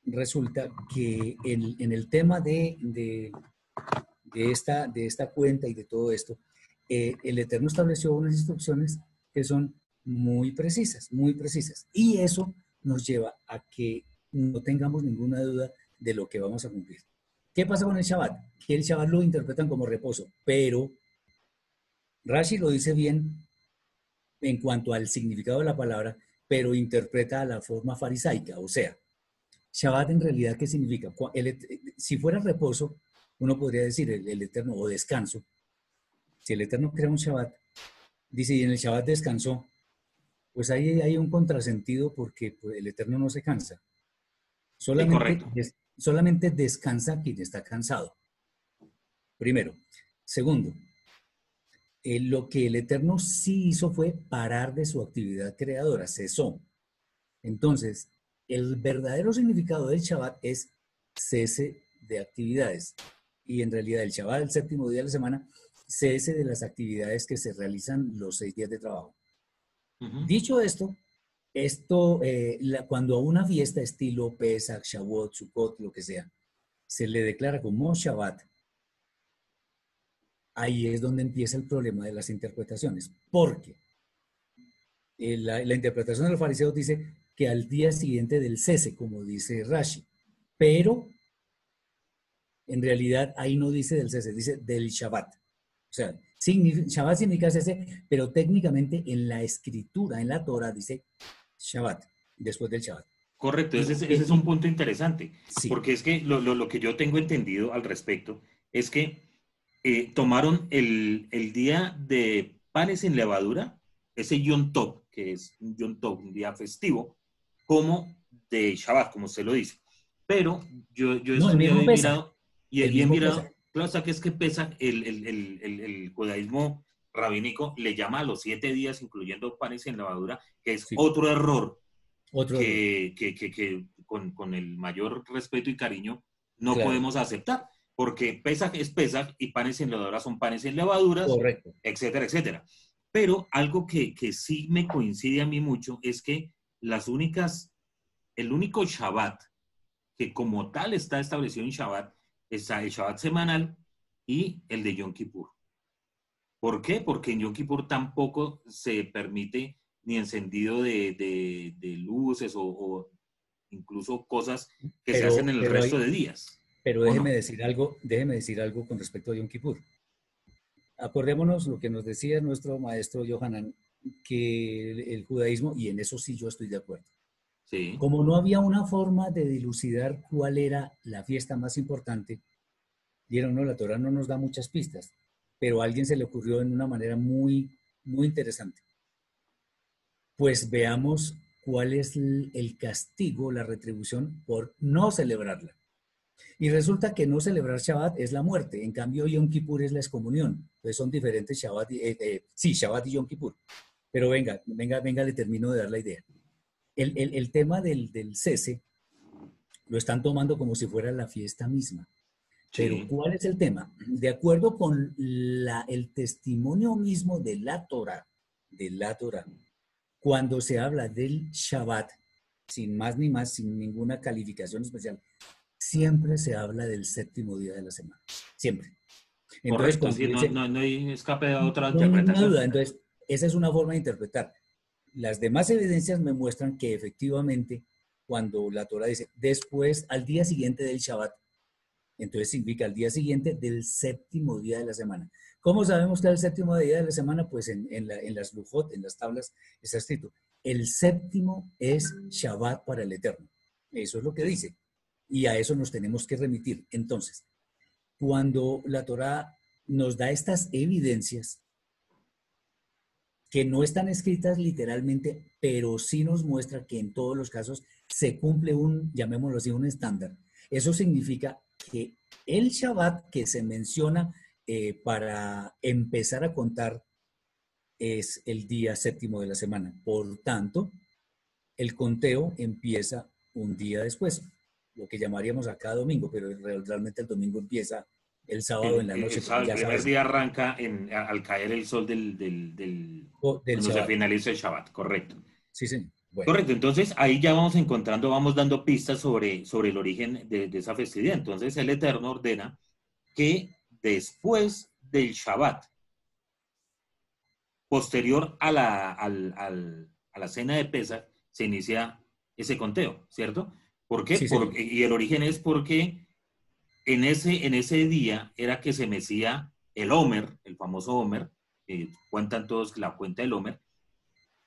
resulta que en, el tema de, de, esta, de esta cuenta y de todo esto, eh, el Eterno estableció unas instrucciones que son muy precisas, muy precisas. Y eso nos lleva a que no tengamos ninguna duda de lo que vamos a cumplir. ¿Qué pasa con el Shabbat? Que el Shabbat lo interpretan como reposo, pero Rashi lo dice bien en cuanto al significado de la palabra, pero interpreta a la forma farisaica, o sea, Shabbat en realidad, ¿qué significa? si fuera reposo, uno podría decir el, eterno o descanso. Si el eterno crea un Shabbat, dice, y en el Shabbat descansó, pues ahí hay un contrasentido porque pues, el eterno no se cansa. Solamente, solamente descansa quien está cansado. Primero. Segundo, eh, lo que el Eterno sí hizo fue parar de su actividad creadora, cesó. Entonces, el verdadero significado del Shabbat es cese de actividades. Y en realidad el Shabbat, el séptimo día de la semana, cese de las actividades que se realizan los seis días de trabajo. Dicho esto, esto, eh, cuando a una fiesta estilo Pesach, Shavuot, Sukkot, lo que sea, se le declara como Shabbat, ahí es donde empieza el problema de las interpretaciones. Porque eh, la, la, interpretación de los fariseos dice que al día siguiente del cese, como dice Rashi, pero en realidad ahí no dice del cese, dice del Shabbat. O sea, Shabbat significa cese, pero técnicamente en la escritura, en la Torah, dice Shabbat, después del Shabbat. Correcto, ese, es un punto interesante, porque es que lo, lo, que yo tengo entendido al respecto es que eh, tomaron el, el, día de panes en levadura, ese Yom Tov, que es un Yom Tov, un día festivo, como de Shabbat, como se lo dice. Pero yo, yo no, he mirado, y he mirado, claro, que es que pesa el, el, el, el, judaísmo rabínico, le llama a los siete días, incluyendo panes en levadura, que es otro error otro que, que, que, con, con, el mayor respeto y cariño no podemos aceptar porque Pesach es Pesach y panes en levadura son panes en levaduras, Correcto. etcétera, etcétera. Pero algo que, que sí me coincide a mí mucho es que las únicas, el único Shabbat que como tal está establecido en Shabbat es el Shabbat semanal y el de Yom Kippur. ¿Por qué? Porque en Yom Kippur tampoco se permite ni encendido de, de, luces o, incluso cosas que se hacen en el resto de días. Pero déjeme decir algo, déjeme decir algo con respecto a Yom Kippur. Acordémonos lo que nos decía nuestro maestro Yohanan, que el, judaísmo, y en eso sí yo estoy de acuerdo. Como no había una forma de dilucidar cuál era la fiesta más importante, dieron, no, la Torah no nos da muchas pistas, pero a alguien se le ocurrió en una manera muy, muy interesante. Pues veamos cuál es el castigo, la retribución por no celebrarla. Y resulta que no celebrar Shabbat es la muerte, en cambio Yom Kippur es la excomunión. Entonces son diferentes Shabbat, y, eh, sí, Shabbat y Yom Kippur. Pero venga, venga, venga, le termino de dar la idea. El, el, el tema del, del, cese lo están tomando como si fuera la fiesta misma. Pero ¿cuál es el tema? De acuerdo con la, el testimonio mismo de la Torah, de la Torah, cuando se habla del Shabbat, sin más ni más, sin ninguna calificación especial, siempre se habla del séptimo día de la semana. Siempre. Entonces, Correcto, no, no, hay escape de otra interpretación. Duda. Entonces, esa es una forma de interpretar. Las demás evidencias me muestran que efectivamente, cuando la Torah dice después, al día siguiente del Shabbat, entonces significa al día siguiente del séptimo día de la semana. ¿Cómo sabemos que es el séptimo día de la semana? Pues en, en, en las lujot, en las tablas, está escrito, el séptimo es Shabbat para el Eterno. Eso es lo que dice. Y a eso nos tenemos que remitir. Entonces, cuando la Torah nos da estas evidencias, que no están escritas literalmente, pero sí nos muestra que en todos los casos se cumple un, llamémoslo así, un estándar. Eso significa que el Shabbat que se menciona eh, para empezar a contar es el día séptimo de la semana. Por tanto, el conteo empieza un día después lo que llamaríamos acá domingo, pero realmente el domingo empieza el sábado en la noche. El, primer día arranca al caer el sol del, del, del, cuando se finaliza el Shabbat, correcto. Sí, sí. Correcto, entonces ahí ya vamos encontrando, vamos dando pistas sobre, sobre el origen de, esa festividad. Entonces el Eterno ordena que después del Shabbat, posterior a la, a la cena de Pesach, se inicia ese conteo, ¿cierto? ¿Por qué? y el origen es porque en ese, en ese día era que se mecía el Homer, el famoso Homer, cuentan todos la cuenta del Homer,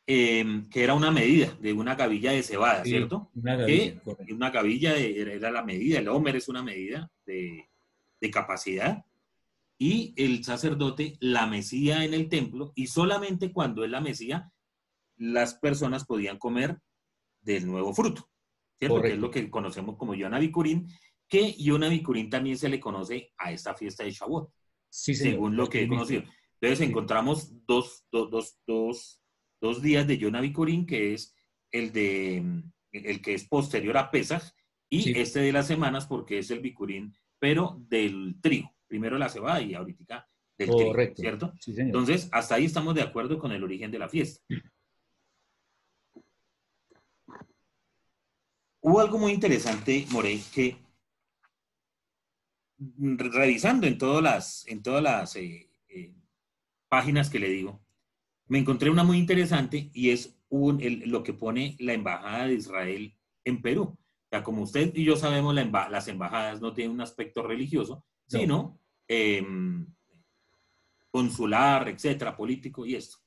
em, que era una medida de una gavilla de cebada, ¿cierto? Una gavilla, una gavilla era la medida, el Homer es una medida de, de capacidad, y el sacerdote la mecía en el templo, y solamente cuando él la mecía, las personas podían comer del nuevo fruto, ¿cierto? Que es lo que conocemos como Yona Bikurim, que Yona Bikurim también se le conoce a esta fiesta de Shavuot, según lo que he conocido. Entonces encontramos dos, dos, dos, dos, días de Yona Bikurim, que es el, de, el que es posterior a Pesach, y este de las semanas, porque es el Bikurim, pero del trigo. Primero la cebada y ahorita del trigo, ¿cierto? Entonces, hasta ahí estamos de acuerdo con el origen de la fiesta. Hubo algo muy interesante, Morey, que revisando en todas las, en todas las eh, eh, páginas que le digo, me encontré una muy interesante y es lo que pone la Embajada de Israel en Perú. O sea, como usted y yo sabemos, las embajadas no tienen un aspecto religioso, sino em, consular, etcétera, político y esto.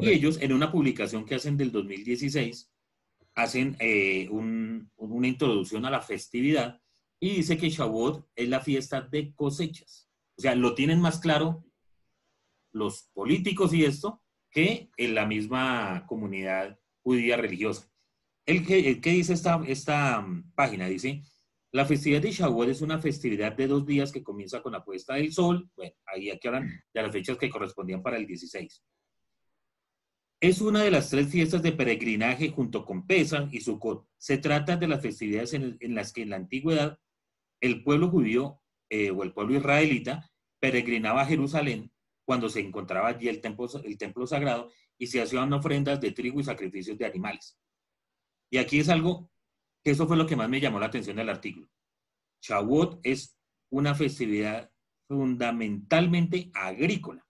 Y ellos, en una publicación que hacen del 2016, hacen eh, una introducción a la festividad y dice que Shavuot es la fiesta de cosechas. O sea, lo tienen más claro los políticos y esto que en la misma comunidad judía religiosa. El que, dice esta, esta mm, página dice, la festividad de Shavuot es una festividad de dos días que comienza con la puesta del sol. Bueno, ahí aquí hablan de las fechas que correspondían para el 16. Es una de las tres fiestas de peregrinaje junto con Pesach y Sukkot. Se trata de las festividades en, las que en la antigüedad el pueblo judío eh, o el pueblo israelita peregrinaba a Jerusalén cuando se encontraba allí el templo, el templo sagrado y se hacían ofrendas de trigo y sacrificios de animales. Y aquí es algo que eso fue lo que más me llamó la atención del artículo. Shavuot es una festividad fundamentalmente agrícola.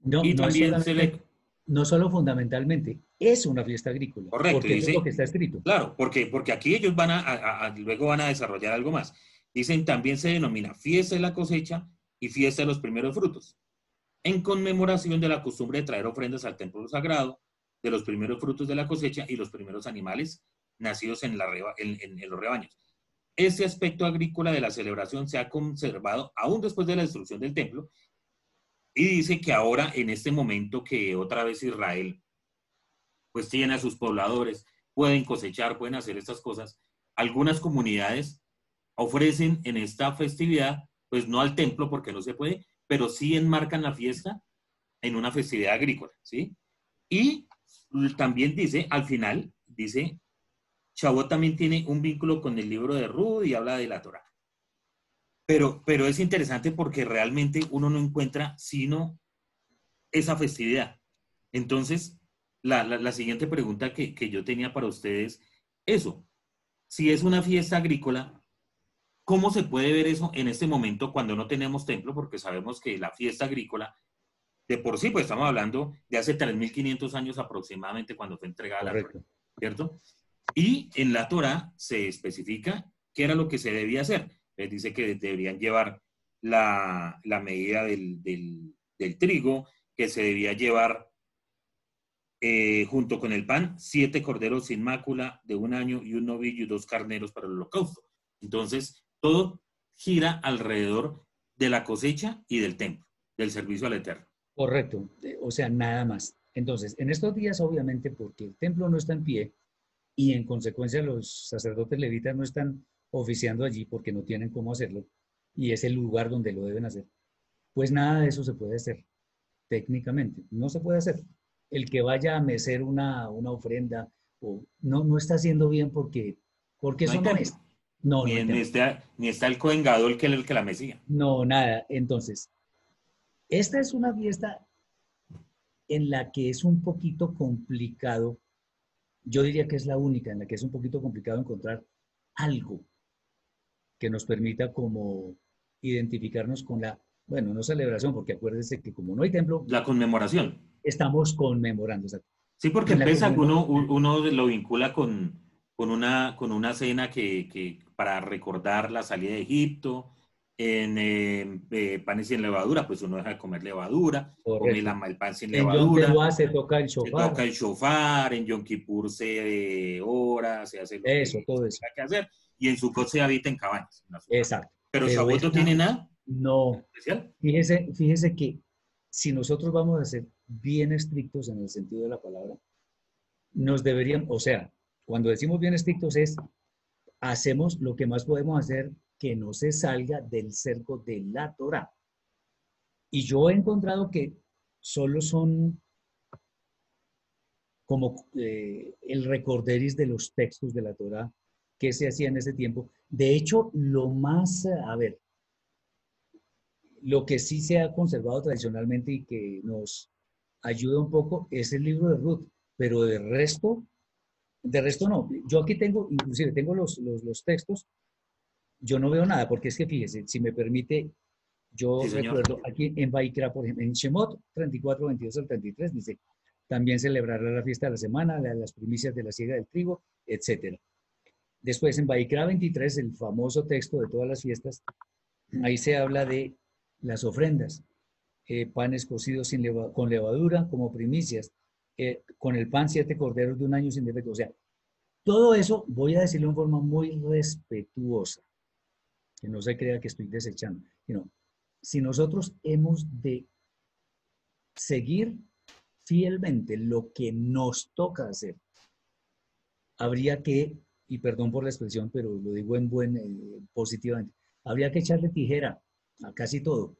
No, y también se le no solo fundamentalmente, es una fiesta agrícola. Correcto. Porque es lo que está escrito. Claro, porque, porque aquí ellos van a, luego van a desarrollar algo más. Dicen, también se denomina fiesta de la cosecha y fiesta de los primeros frutos, en conmemoración de la costumbre de traer ofrendas al templo sagrado, de los primeros frutos de la cosecha y los primeros animales nacidos en, la en los rebaños. Este aspecto agrícola de la celebración se ha conservado aún después de la destrucción del templo y dice que ahora, en este momento que otra vez Israel, pues tiene a sus pobladores, pueden cosechar, pueden hacer estas cosas, algunas comunidades ofrecen en esta festividad, pues no al templo porque no se puede, pero sí enmarcan la fiesta en una festividad agrícola, ¿sí? Y también dice, al final, dice, Chabot también tiene un vínculo con el libro de Ruth y habla de la Torah. Pero, pero es interesante porque realmente uno no encuentra sino esa festividad. Entonces, la, siguiente pregunta que, yo tenía para ustedes, eso, si es una fiesta agrícola, ¿cómo se puede ver eso en este momento cuando no tenemos templo? Porque sabemos que la fiesta agrícola, de por sí, pues estamos hablando de hace 3.500 años aproximadamente cuando fue entregada la Torah, ¿cierto? Y en la Torah se especifica qué era lo que se debía hacer dice que deberían llevar la, medida del, trigo, que se debía llevar eh, junto con el pan, siete corderos sin mácula de un año y un novillo y dos carneros para el holocausto. Entonces, todo gira alrededor de la cosecha y del templo, del servicio al Eterno. Correcto, eh, o sea, nada más. Entonces, en estos días, obviamente, porque el templo no está en pie y en consecuencia los sacerdotes levitas no están oficiando allí porque no tienen cómo hacerlo y es el lugar donde lo deben hacer. Pues nada de eso se puede hacer técnicamente, no se puede hacer. El que vaya a mecer una, una ofrenda o, no, no está haciendo bien porque, porque eso no es. No, ni, está, ni está el coengado el que, el que la mesía. No, nada. Entonces, esta es una fiesta en la que es un poquito complicado, yo diría que es la única en la que es un poquito complicado encontrar algo que nos permita como identificarnos con la, bueno, no celebración, porque acuérdese que como no hay templo... La conmemoración. Estamos conmemorando. sí, porque en uno, uno lo vincula con, con una, con una cena que, que para recordar la salida de Egipto, en eh, eh, panes sin levadura, pues uno deja de comer levadura, come la, el pan sin levadura. En Yom se toca el shofar. Se toca el shofar, en Yom Kippur se eh, ora, se hace lo eso, todo eso. que hacer, y en su se habita en cabañas. Exacto. Pero, Pero Shavuot no tiene nada no. especial. Fíjese, fíjese que si nosotros vamos a ser bien estrictos en el sentido de la palabra, nos deberían, o sea, cuando decimos bien estrictos es, hacemos lo que más podemos hacer que no se salga del cerco de la Torah. Y yo he encontrado que solo son como eh, el recorderis de los textos de la Torah que se hacía en ese tiempo. De hecho, lo más, a ver, lo que sí se ha conservado tradicionalmente y que nos ayuda un poco es el libro de Ruth, pero de resto, de resto no. Yo aquí tengo, inclusive tengo los, los textos yo no veo nada, porque es que fíjese, si me permite, yo recuerdo aquí en Baikra, por ejemplo, en Shemot 34, 22 al 33, dice, también celebrará la fiesta de la semana, las primicias de la siega del trigo, etc. Después en Baikra 23, el famoso texto de todas las fiestas, ahí se habla de las ofrendas, eh, panes cocidos con levadura como primicias, eh, con el pan siete corderos de un año sin defecto. O sea, todo eso voy a decirlo en forma muy respetuosa que no se crea que estoy desechando, sino si nosotros hemos de seguir fielmente lo que nos toca hacer, habría que, y perdón por la expresión, pero lo digo en buen, eh, positivamente, habría que echarle tijera a casi todo,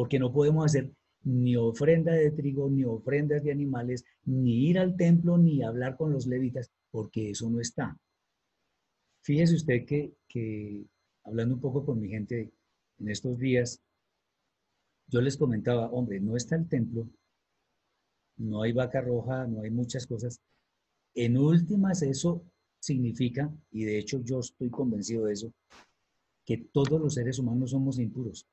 porque no podemos hacer ni ofrenda de trigo, ni ofrendas de animales, ni ir al templo, ni hablar con los levitas, porque eso no está. Fíjese usted que, que hablando un poco con mi gente en estos días, yo les comentaba, hombre, no está el templo, no hay vaca roja, no hay muchas cosas. En últimas, eso significa, y de hecho yo estoy convencido de eso, que todos los seres humanos somos impuros,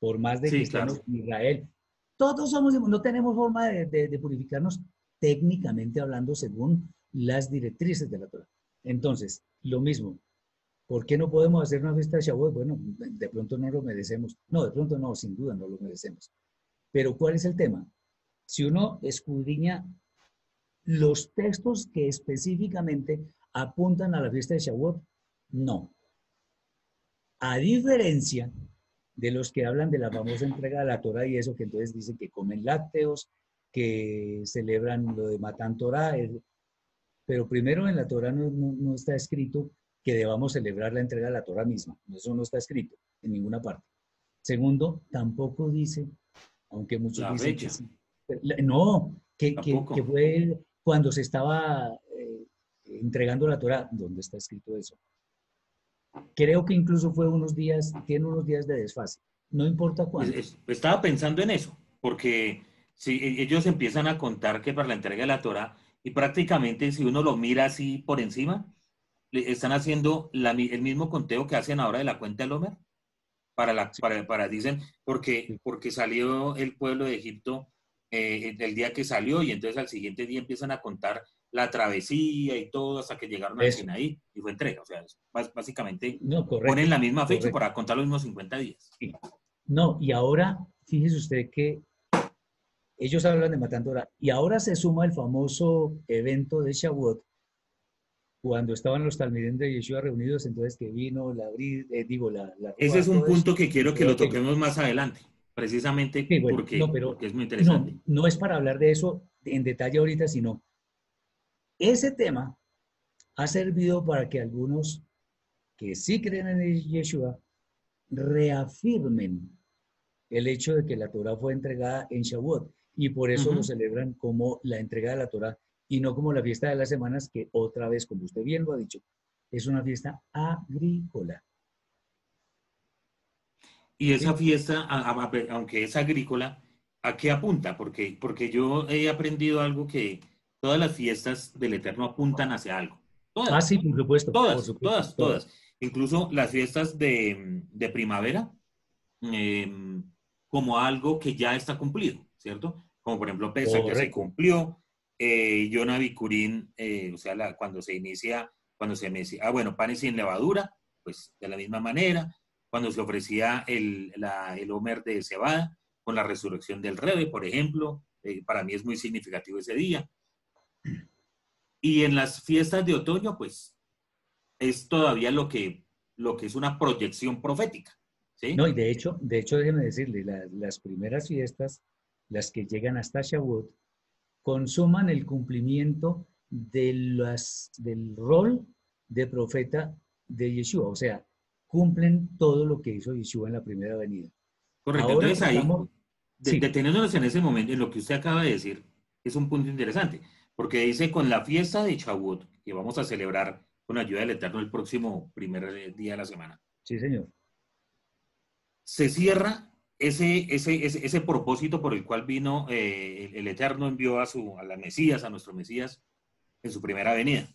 por más de que estamos en Israel. Todos somos, no tenemos forma de, purificarnos técnicamente hablando según las directrices de la Torah. Entonces, lo mismo, ¿Por qué no podemos hacer una fiesta de Shavuot? Bueno, de pronto no lo merecemos. No, de pronto no, sin duda no lo merecemos. Pero ¿cuál es el tema? Si uno escudriña los textos que específicamente apuntan a la fiesta de Shavuot, no. A diferencia de los que hablan de la famosa entrega de la Torah y eso, que entonces dicen que comen lácteos, que celebran lo de Matan Torah, pero primero en la Torah no, no está escrito que debamos celebrar la entrega de la Torah misma. Eso no está escrito en ninguna parte. Segundo, tampoco dice, aunque muchos dicen que no, que, que, fue cuando se estaba eh, entregando la Torah, ¿dónde está escrito eso? Creo que incluso fue unos días, tiene unos días de desfase. No importa cuándo. Estaba pensando en eso, porque si e, ellos empiezan a contar que para la entrega de la Torah, y prácticamente si uno lo mira así por encima, están haciendo el mismo conteo que hacen ahora de la cuenta del Homer. Para, la, para, para, dicen, porque, porque salió el pueblo de Egipto eh, el día que salió y entonces al siguiente día empiezan a contar la travesía y todo hasta que llegaron a Sinaí y fue entrega. O sea, básicamente ponen la misma fecha para contar los mismos 50 días. No, y ahora, fíjese usted que ellos hablan de Matandora y ahora se suma el famoso evento de Shavuot cuando estaban los talmidim de Yeshua reunidos, entonces que vino la eh, digo, la, Ese es un punto que quiero que lo toquemos más adelante, precisamente porque, es muy interesante. No, es para hablar de eso en detalle ahorita, sino ese tema ha servido para que algunos que sí creen en Yeshua reafirmen el hecho de que la Torah fue entregada en Shavuot y por eso lo celebran como la entrega de la Torah y no como la fiesta de las semanas, que otra vez, como usted bien lo ha dicho, es una fiesta agrícola. Y esa fiesta, aunque es agrícola, ¿a qué apunta? Porque, porque yo he aprendido algo que todas las fiestas del Eterno apuntan hacia algo. Todas. Ah, sí, por supuesto. Todas, todas, todas, Incluso las fiestas de, primavera, em, como algo que ya está cumplido, ¿cierto? Como por ejemplo Pesa, ya se cumplió, eh, Yona Bicurín, eh, o sea, cuando se inicia cuando se me decía, ah, bueno, panes sin levadura, pues de la misma manera, cuando se ofrecía el, la, el Homer de cebada, con la resurrección del Rebe, por ejemplo, eh, para mí es muy significativo ese día. Y en las fiestas de otoño, pues es todavía lo que, lo que es una proyección profética. ¿sí? No, y de hecho, de hecho, déjeme decirle, las primeras fiestas, las que llegan hasta Shavuot, consuman el cumplimiento de las, del rol de profeta de Yeshua, o sea, cumplen todo lo que hizo Yeshua en la primera venida. Correcto, entonces ahí, deteniéndonos en ese momento, en lo que usted acaba de decir, es un punto interesante, porque dice con la fiesta de Shavuot, que vamos a celebrar con ayuda del Eterno el próximo primer día de la semana. Sí, señor. Se cierra ese, ese, ese, propósito por el cual vino eh, el, Eterno envió a, su, a la Mesías, a nuestro Mesías, en su primera venida.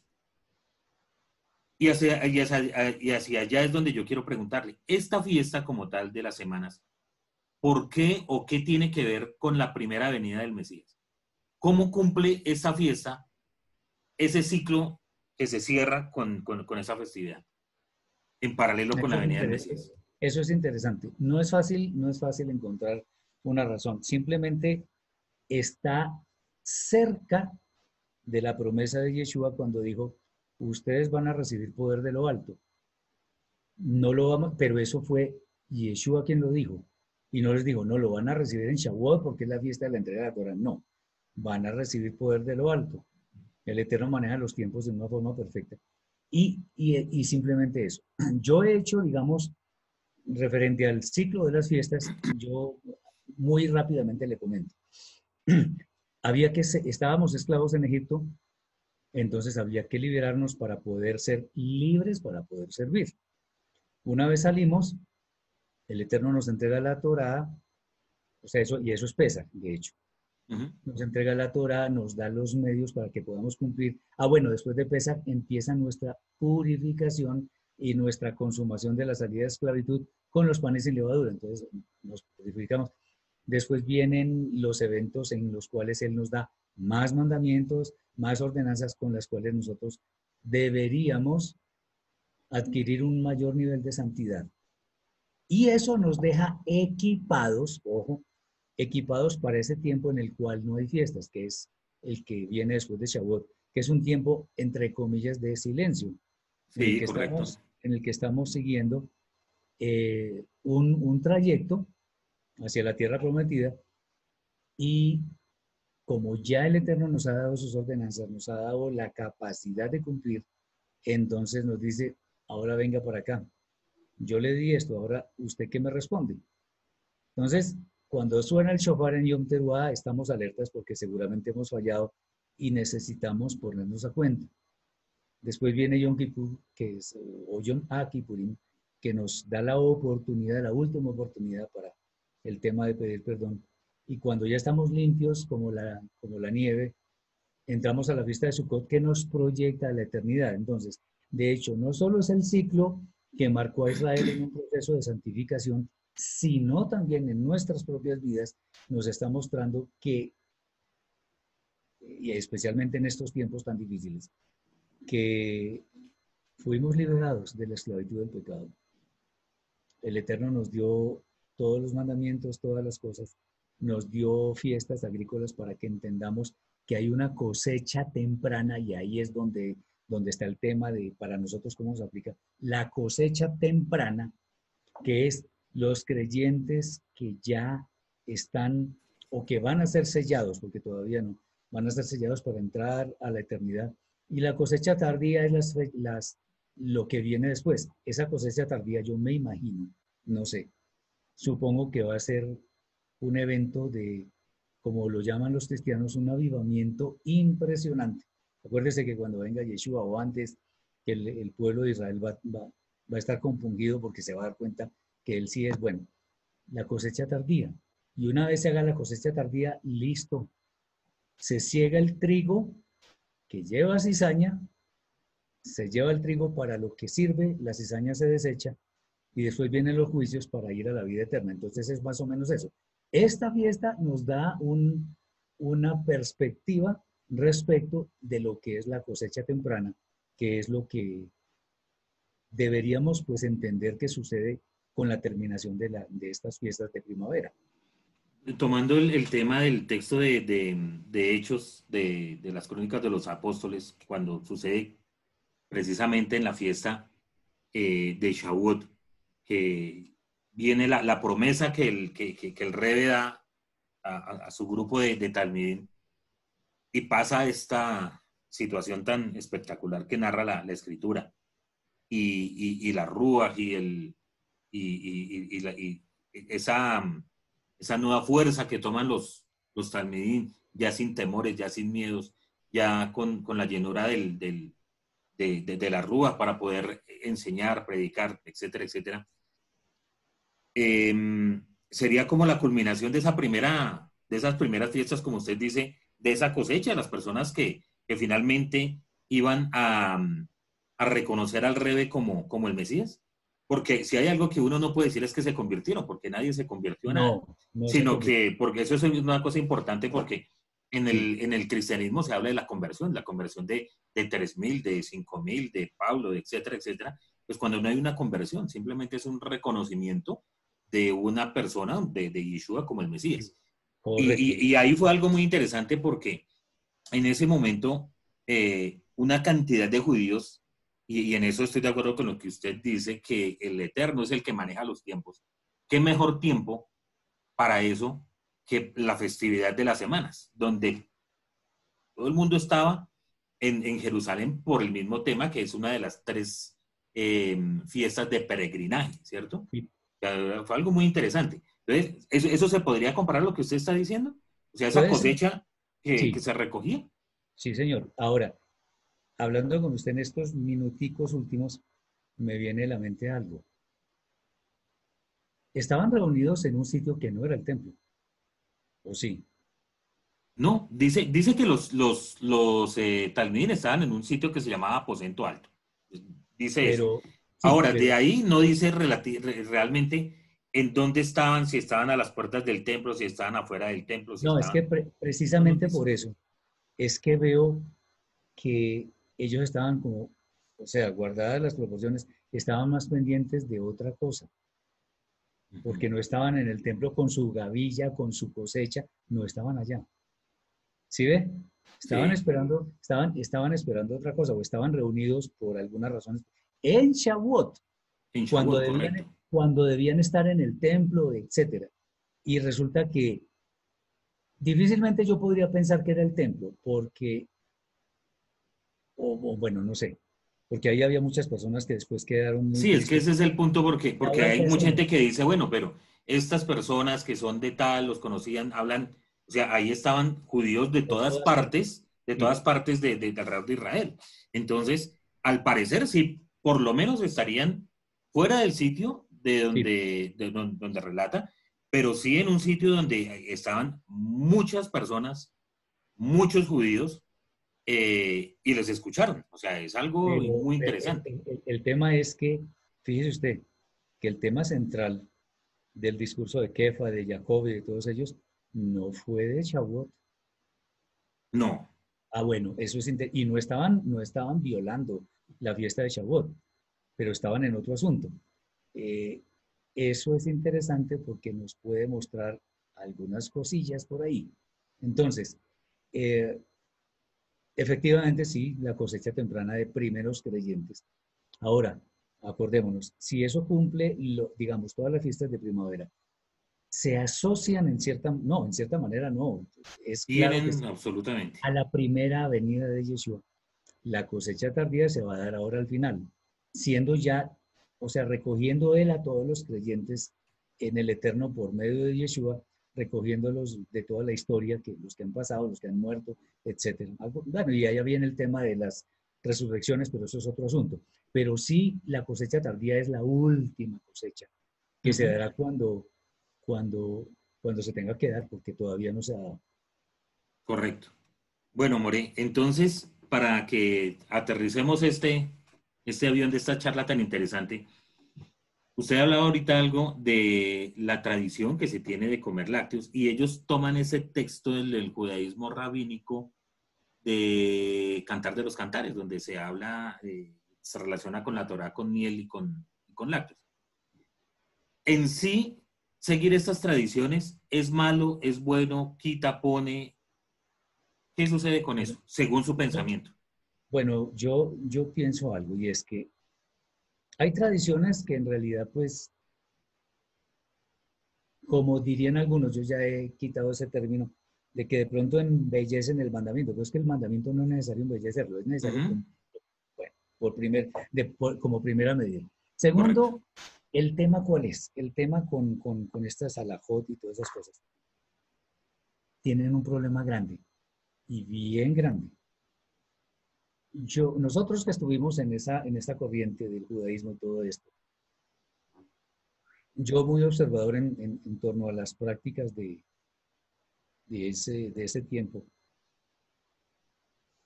Y hacia, y, hacia, y hacia allá es donde yo quiero preguntarle, esta fiesta como tal de las semanas, ¿por qué o qué tiene que ver con la primera venida del Mesías? ¿Cómo cumple esa fiesta, ese ciclo que se cierra con, con, esa festividad, en paralelo con la venida del Mesías? Eso es interesante. No es fácil, no es fácil encontrar una razón. Simplemente está cerca de la promesa de Yeshua cuando dijo, ustedes van a recibir poder de lo alto. No lo vamos, pero eso fue Yeshua quien lo dijo. Y no les dijo, no, lo van a recibir en Shavuot porque es la fiesta de la entrega de la Torah. No, van a recibir poder de lo alto. El Eterno maneja los tiempos de una forma perfecta. Y, y, simplemente eso. Yo he hecho, digamos, referente al ciclo de las fiestas, yo muy rápidamente le comento. había que, estábamos esclavos en Egipto, entonces había que liberarnos para poder ser libres, para poder servir. Una vez salimos, el Eterno nos entrega la Torah, o sea, eso, y eso es pesa, de hecho. Nos entrega la Torah, nos da los medios para que podamos cumplir. Ah, bueno, después de pesa empieza nuestra purificación y nuestra consumación de la salida de esclavitud con los panes sin levadura. Entonces nos purificamos. Después vienen los eventos en los cuales Él nos da más mandamientos, más ordenanzas con las cuales nosotros deberíamos adquirir un mayor nivel de santidad. Y eso nos deja equipados, ojo, equipados para ese tiempo en el cual no hay fiestas, que es el que viene después de Shavuot, que es un tiempo, entre comillas, de silencio, en, el que estamos, en el que estamos siguiendo eh, un, un trayecto hacia la tierra prometida y como ya el Eterno nos ha dado sus ordenanzas, nos ha dado la capacidad de cumplir, entonces nos dice, ahora venga por acá. Yo le di esto, ahora usted qué me responde. Entonces, cuando suena el shofar en Yom Teruah, estamos alertas porque seguramente hemos fallado y necesitamos ponernos a cuenta. Después viene Yom Kippur, que es, o Yom Akipurim, que nos da la oportunidad, la última oportunidad para el tema de pedir perdón. Y cuando ya estamos limpios como la, como la nieve, entramos a la fiesta de Sukkot que nos proyecta a la eternidad. Entonces, de hecho, no solo es el ciclo que marcó a Israel en un proceso de santificación, sino también en nuestras propias vidas nos está mostrando que, y especialmente en estos tiempos tan difíciles, que fuimos liberados de la esclavitud del pecado. El Eterno nos dio todos los mandamientos, todas las cosas. Nos dio fiestas agrícolas para que entendamos que hay una cosecha temprana y ahí es donde, donde está el tema de para nosotros cómo se aplica. La cosecha temprana, que es los creyentes que ya están o que van a ser sellados, porque todavía no, van a ser sellados para entrar a la eternidad. Y la cosecha tardía es las, las, lo que viene después. Esa cosecha tardía yo me imagino, no sé, supongo que va a ser un evento de, como lo llaman los cristianos, un avivamiento impresionante. Acuérdese que cuando venga Yeshua o antes, el, pueblo de Israel va, va, a estar compungido porque se va a dar cuenta que él sí es bueno. La cosecha tardía. Y una vez se haga la cosecha tardía, listo. Se ciega el trigo que lleva cizaña, se lleva el trigo para lo que sirve, la cizaña se desecha y después vienen los juicios para ir a la vida eterna. Entonces es más o menos eso. Esta fiesta nos da una perspectiva respecto de lo que es la cosecha temprana que es lo que deberíamos pues entender que sucede con la terminación de, la, de estas fiestas de primavera. Tomando el, tema del texto de, de, Hechos de, de, las Crónicas de los Apóstoles, cuando sucede precisamente en la fiesta eh, de Shavuot, que viene la, la promesa que el, que, que, el Rebe da a, a, su grupo de, de y pasa esta situación tan espectacular que narra la, la escritura y, y, y, la rúa y, el, y, esa, nueva fuerza que toman los, los talmidín, ya sin temores, ya sin miedos, ya con, la llenura del, de, de, de, la rúa para poder enseñar, predicar, etcétera, etcétera. Eh, sería como la culminación de esa primera, de esas primeras fiestas, como usted dice, de esa cosecha, de las personas que, finalmente iban a, a, reconocer al Rebe como, como el Mesías. Porque si hay algo que uno no puede decir es que se convirtieron, porque nadie se convirtió en nada, no sino que, porque eso es una cosa importante, porque en el, en el cristianismo se habla de la conversión, la conversión de, de 3.000, de 5.000, de Pablo, etcétera, etcétera. Pues cuando no hay una conversión, simplemente es un reconocimiento de una persona, de, de Yeshua como el Mesías. Y, y, y, ahí fue algo muy interesante porque en ese momento eh, una cantidad de judíos, y, y, en eso estoy de acuerdo con lo que usted dice, que el Eterno es el que maneja los tiempos. ¿Qué mejor tiempo para eso que la festividad de las semanas, donde todo el mundo estaba en, en Jerusalén por el mismo tema, que es una de las tres eh, fiestas de peregrinaje, ¿cierto? Sí. Fue algo muy interesante. Entonces, ¿eso, ¿eso, se podría comparar a lo que usted está diciendo? O sea, esa cosecha que, sí. que, se recogía. Sí, señor. Ahora, hablando con usted en estos minuticos últimos, me viene a la mente algo. Estaban reunidos en un sitio que no era el templo. ¿O sí? No, dice, dice que los, los, los eh, estaban en un sitio que se llamaba Aposento Alto. Dice pero, eso. Sí, Ahora, pero, de ahí no dice realmente en dónde estaban, si estaban a las puertas del templo, si estaban afuera del templo. Si no, estaban... es que pre precisamente por eso, es que veo que ellos estaban como, o sea, guardadas las proporciones, estaban más pendientes de otra cosa porque no estaban en el templo con su gavilla, con su cosecha, no estaban allá. ¿Sí ve? Estaban sí. esperando, estaban, estaban esperando otra cosa, o estaban reunidos por algunas razones en Shavuot, en Shavuot cuando, debían, cuando debían estar en el templo, etc. Y resulta que difícilmente yo podría pensar que era el templo, porque, o, o bueno, no sé, porque ahí había muchas personas que después quedaron muy... Sí, es que ese es el punto porque, porque hay mucha gente que dice, bueno, pero estas personas que son de tal, los conocían, hablan, o sea, ahí estaban judíos de todas partes, de todas partes de, de, de alrededor de Israel. Entonces, al parecer sí, por lo menos estarían fuera del sitio de donde, sí. de donde, donde relata, pero sí en un sitio donde estaban muchas personas, muchos judíos, eh, y les escucharon. O sea, es algo muy interesante. El, el, el, tema es que, fíjese usted, que el tema central del discurso de Kefa, de Jacob y de todos ellos, no fue de Shavuot. No. Ah, bueno, eso es y no estaban, no estaban violando la fiesta de Shavuot, pero estaban en otro asunto. Eh, eso es interesante porque nos puede mostrar algunas cosillas por ahí. Entonces, eh, Efectivamente, sí, la cosecha temprana de primeros creyentes. Ahora, acordémonos, si eso cumple, lo, digamos, todas las fiestas de primavera, se asocian en cierta, no, en cierta manera no. Es claro que absolutamente. A la primera venida de Yeshua. La cosecha tardía se va a dar ahora al final, siendo ya, o sea, recogiendo él a todos los creyentes en el eterno por medio de Yeshua recogiéndolos de toda la historia, que los que han pasado, los que han muerto, etc. Bueno, y allá viene el tema de las resurrecciones, pero eso es otro asunto. Pero sí, la cosecha tardía es la última cosecha, que uh -huh. se dará cuando, cuando, cuando se tenga que dar, porque todavía no se ha dado. Correcto. Bueno, More, entonces, para que aterricemos este, este avión de esta charla tan interesante, Usted hablaba ahorita algo de la tradición que se tiene de comer lácteos y ellos toman ese texto del, judaísmo rabínico de Cantar de los Cantares, donde se habla, eh, se relaciona con la Torah, con miel y con, con lácteos. En sí, seguir estas tradiciones es malo, es bueno, quita, pone. ¿Qué sucede con eso, según su pensamiento? Bueno, yo, yo pienso algo y es que hay tradiciones que en realidad, pues, como dirían algunos, yo ya he quitado ese término, de que de pronto embellecen el mandamiento, pero es que el mandamiento no es necesario embellecerlo, es necesario bueno, por primer, como primera medida. Segundo, el tema cuál es? El tema con, con, con estas alajot y todas esas cosas. Tienen un problema grande y bien grande yo, nosotros que estuvimos en esa, en esta corriente del judaísmo y todo esto, yo muy observador en, torno a las prácticas de, de, ese, de ese tiempo,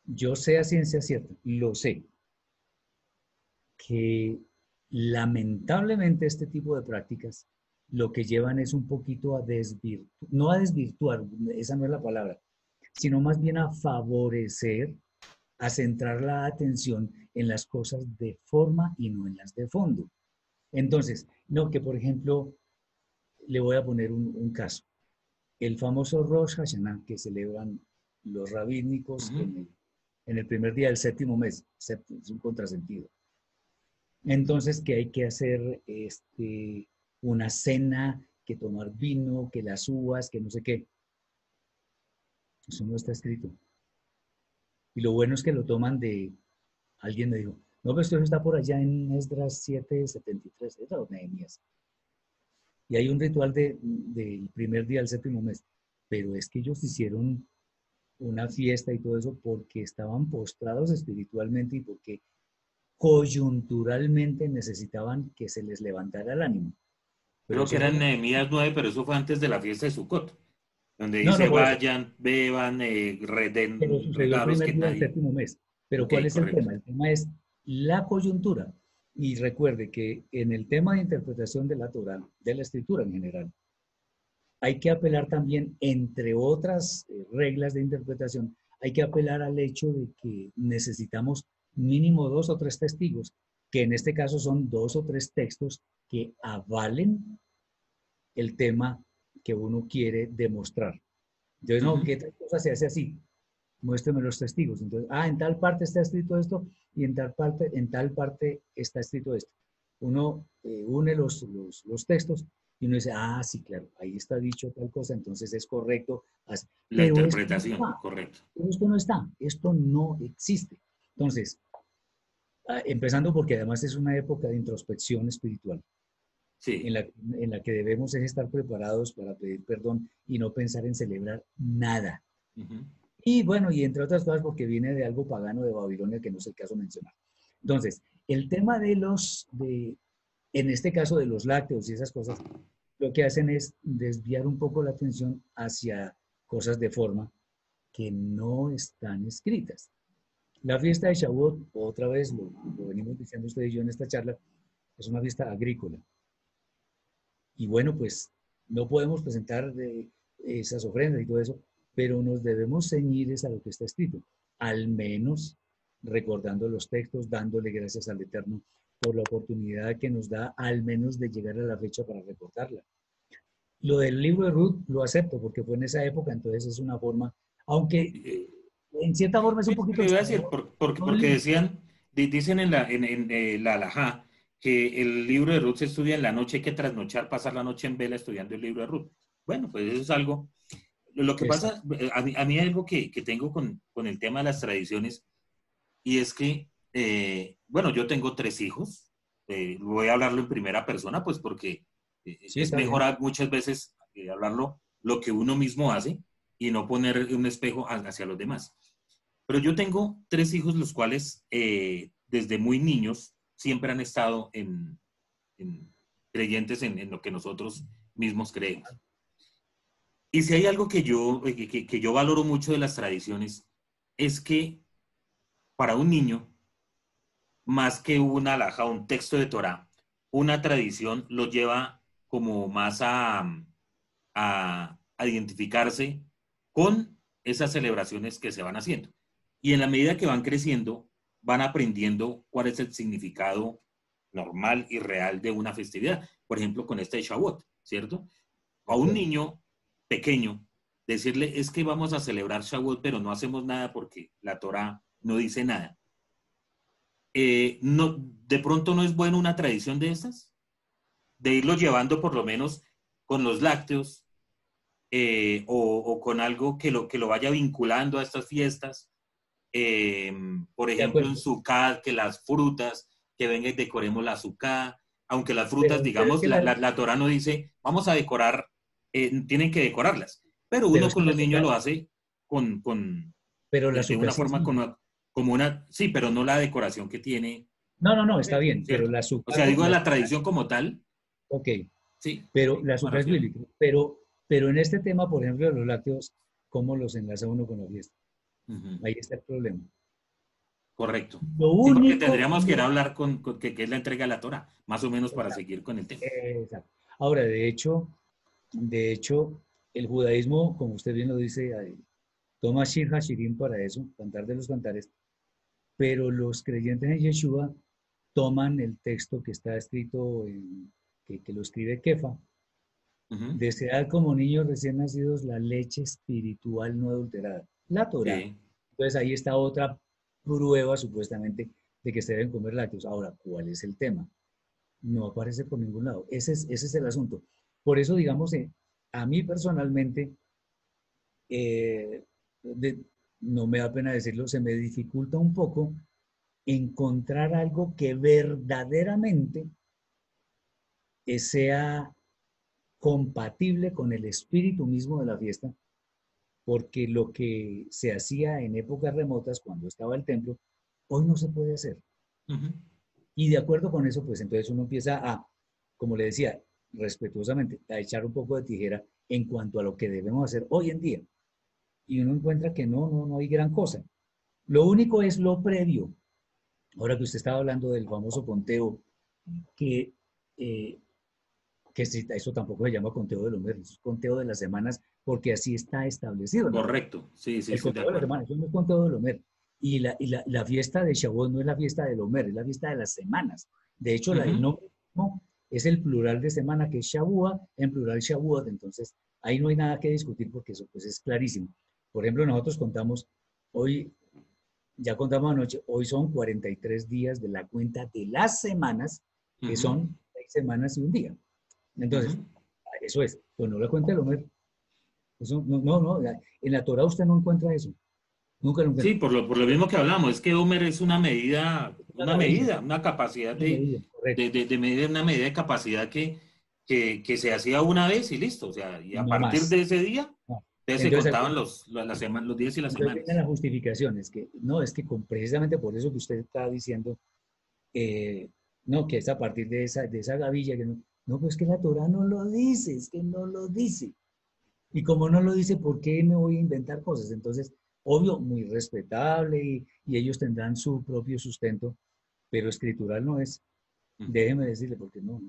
yo sé a ciencia cierta, lo sé, que lamentablemente este tipo de prácticas lo que llevan es un poquito a desvirtuar, no a desvirtuar, esa no es la palabra, sino más bien a favorecer a centrar la atención en las cosas de forma y no en las de fondo. Entonces, no, que por ejemplo, le voy a poner un, caso. El famoso Rosh Hashanah que celebran los rabínicos en, el, primer día del séptimo mes, es un contrasentido. Entonces, que hay que hacer este, una cena, que tomar vino, que las uvas, que no sé qué. Eso no está escrito. Y lo bueno es que lo toman de, alguien me dijo, no, pero esto está por allá en Esdras 773, es de Nehemías. Y hay un ritual del de, primer día del séptimo mes. Pero es que ellos hicieron una fiesta y todo eso porque estaban postrados espiritualmente y porque coyunturalmente necesitaban que se les levantara el ánimo. Creo que eran Nehemías 9, pero eso fue antes de la fiesta de Sukkot. Donde dice vayan, beban, eh, reden, regalos que nadie... séptimo mes. Pero ¿cuál es el tema? El tema es la coyuntura. Y recuerde que en el tema de interpretación de la Torah, de la escritura en general, hay que apelar también, entre otras eh, reglas de interpretación, hay que apelar al hecho de que necesitamos mínimo dos o tres testigos, que en este caso son dos o tres textos que avalen el tema que uno quiere demostrar. Entonces, no, ¿qué tal cosa se hace así? Muéstrame los testigos. Entonces, ah, en tal parte está escrito esto y en tal parte, en tal parte está escrito esto. Uno eh, une los, los, textos y uno dice, ah, sí, claro, ahí está dicho tal cosa, entonces es correcto. La interpretación, correcto. Esto no está, esto no existe. Entonces, ah, empezando porque además es una época de introspección espiritual en, la, en, la, que debemos es estar preparados para pedir perdón y no pensar en celebrar nada. Y bueno, y entre otras cosas porque viene de algo pagano de Babilonia que no es el caso mencionar. Entonces, el tema de los, de, en este caso de los lácteos y esas cosas, lo que hacen es desviar un poco la atención hacia cosas de forma que no están escritas. La fiesta de Shavuot, otra vez lo, lo venimos diciendo usted y yo en esta charla, es una fiesta agrícola. Y bueno, pues no podemos presentar esas ofrendas y todo eso, pero nos debemos ceñir a lo que está escrito, al menos recordando los textos, dándole gracias al Eterno por la oportunidad que nos da al menos de llegar a la fecha para recordarla. Lo del libro de Ruth lo acepto porque fue en esa época, entonces es una forma, aunque eh, en cierta forma es un poquito... Voy a decir, porque, porque decían, dicen en la, en, en, eh, la alajá, que el libro de Ruth se estudia en la noche, hay que trasnochar, pasar la noche en vela estudiando el libro de Ruth. Bueno, pues eso es algo. Lo que pasa, a mí, hay algo que, que tengo con, con, el tema de las tradiciones, y es que, eh, bueno, yo tengo tres hijos, eh, voy a hablarlo en primera persona, pues porque eh, es mejor muchas veces hablarlo lo que uno mismo hace y no poner un espejo hacia los demás. Pero yo tengo tres hijos, los cuales desde muy niños siempre han estado en, creyentes en, lo que nosotros mismos creemos. Y si hay algo que yo, eh, que, yo valoro mucho de las tradiciones, es que para un niño, más que una alhaja, un texto de Torah, una tradición lo lleva como más a, a, identificarse con esas celebraciones que se van haciendo. Y en la medida que van creciendo, van aprendiendo cuál es el significado normal y real de una festividad. Por ejemplo, con este Shavuot, ¿cierto? A un niño pequeño, decirle es que vamos a celebrar Shavuot, pero no hacemos nada porque la Torah no dice nada. Eh, no, ¿De pronto no es bueno una tradición de estas? De irlo llevando por lo menos con los lácteos eh, o, con algo que lo, que lo vaya vinculando a estas fiestas. Eh, por ejemplo, en Sukkot, que las frutas, que venga y decoremos la Sukkot, aunque las frutas, digamos, la, la, Torah no dice, vamos a decorar, tienen que decorarlas, pero uno con los niños lo hace con, con pero la de una forma con, como una, sí, pero no la decoración que tiene. No, no, no, está bien, pero la azúcar. O sea, digo la tradición como tal. Ok. Sí. Pero la azúcar es bíblica. Pero, pero en este tema, por ejemplo, de los lácteos, ¿cómo los enlaza uno con la fiesta? Ahí está el problema. Correcto. Lo único, que tendríamos que ir a hablar con, que, es la entrega de la Torah, más o menos para seguir con el tema. Exacto. Ahora, de hecho, de hecho, el judaísmo, como usted bien lo dice, toma Shir Hashirim para eso, cantar de los cantares, pero los creyentes en Yeshua toman el texto que está escrito, en, que, lo escribe Kefa, desear como niños recién nacidos la leche espiritual no adulterada, la Torah. Entonces ahí está otra prueba supuestamente de que se deben comer lácteos. Ahora, ¿cuál es el tema? No aparece por ningún lado. Ese es, ese es el asunto. Por eso, digamos, eh, a mí personalmente, eh, no me da pena decirlo, se me dificulta un poco encontrar algo que verdaderamente sea compatible con el espíritu mismo de la fiesta, porque lo que se hacía en épocas remotas, cuando estaba el templo, hoy no se puede hacer. Y de acuerdo con eso, pues entonces uno empieza a, como le decía, respetuosamente, a echar un poco de tijera en cuanto a lo que debemos hacer hoy en día y uno encuentra que no, no, no hay gran cosa. Lo único es lo previo. Ahora que usted estaba hablando del famoso conteo, que, eh, que eso tampoco se llama conteo de los meses, es conteo de las semanas, porque así está establecido. Correcto, sí, sí. El conteo de, semanas, eso no es conteo del Omer. Y, la, y la, la, fiesta de Shavuot no es la fiesta del Omer, es la fiesta de las semanas. De hecho, la, el nombre no, es el plural de semana, que es Shavua, en plural Shavuot. Entonces, ahí no hay nada que discutir porque eso pues, es clarísimo. Por ejemplo, nosotros contamos, hoy, ya contamos anoche, hoy son 43 días de la cuenta de las semanas, que son seis semanas y un día. Entonces, eso es, pues no la cuenta del Homer. Eso, no, no, no, en la Torah usted no encuentra eso. Nunca lo Sí, por lo, por lo mismo que hablamos, es que Homer es una medida, una, medida, una capacidad de, de, de, medir, una medida de capacidad que, que, que, se hacía una vez y listo. O sea, y a partir de ese día, se contaban los, los días y las semanas. las justificaciones, que no, es que precisamente por eso que usted está diciendo, eh, no, que es a partir de esa, de esa gavilla, que no, no, pues que la Torah no lo dice, es que no lo dice. Y como no lo dice, ¿por qué me voy a inventar cosas? Entonces, obvio, muy respetable y, y ellos tendrán su propio sustento, pero escritural no es. Déjeme decirle, porque no.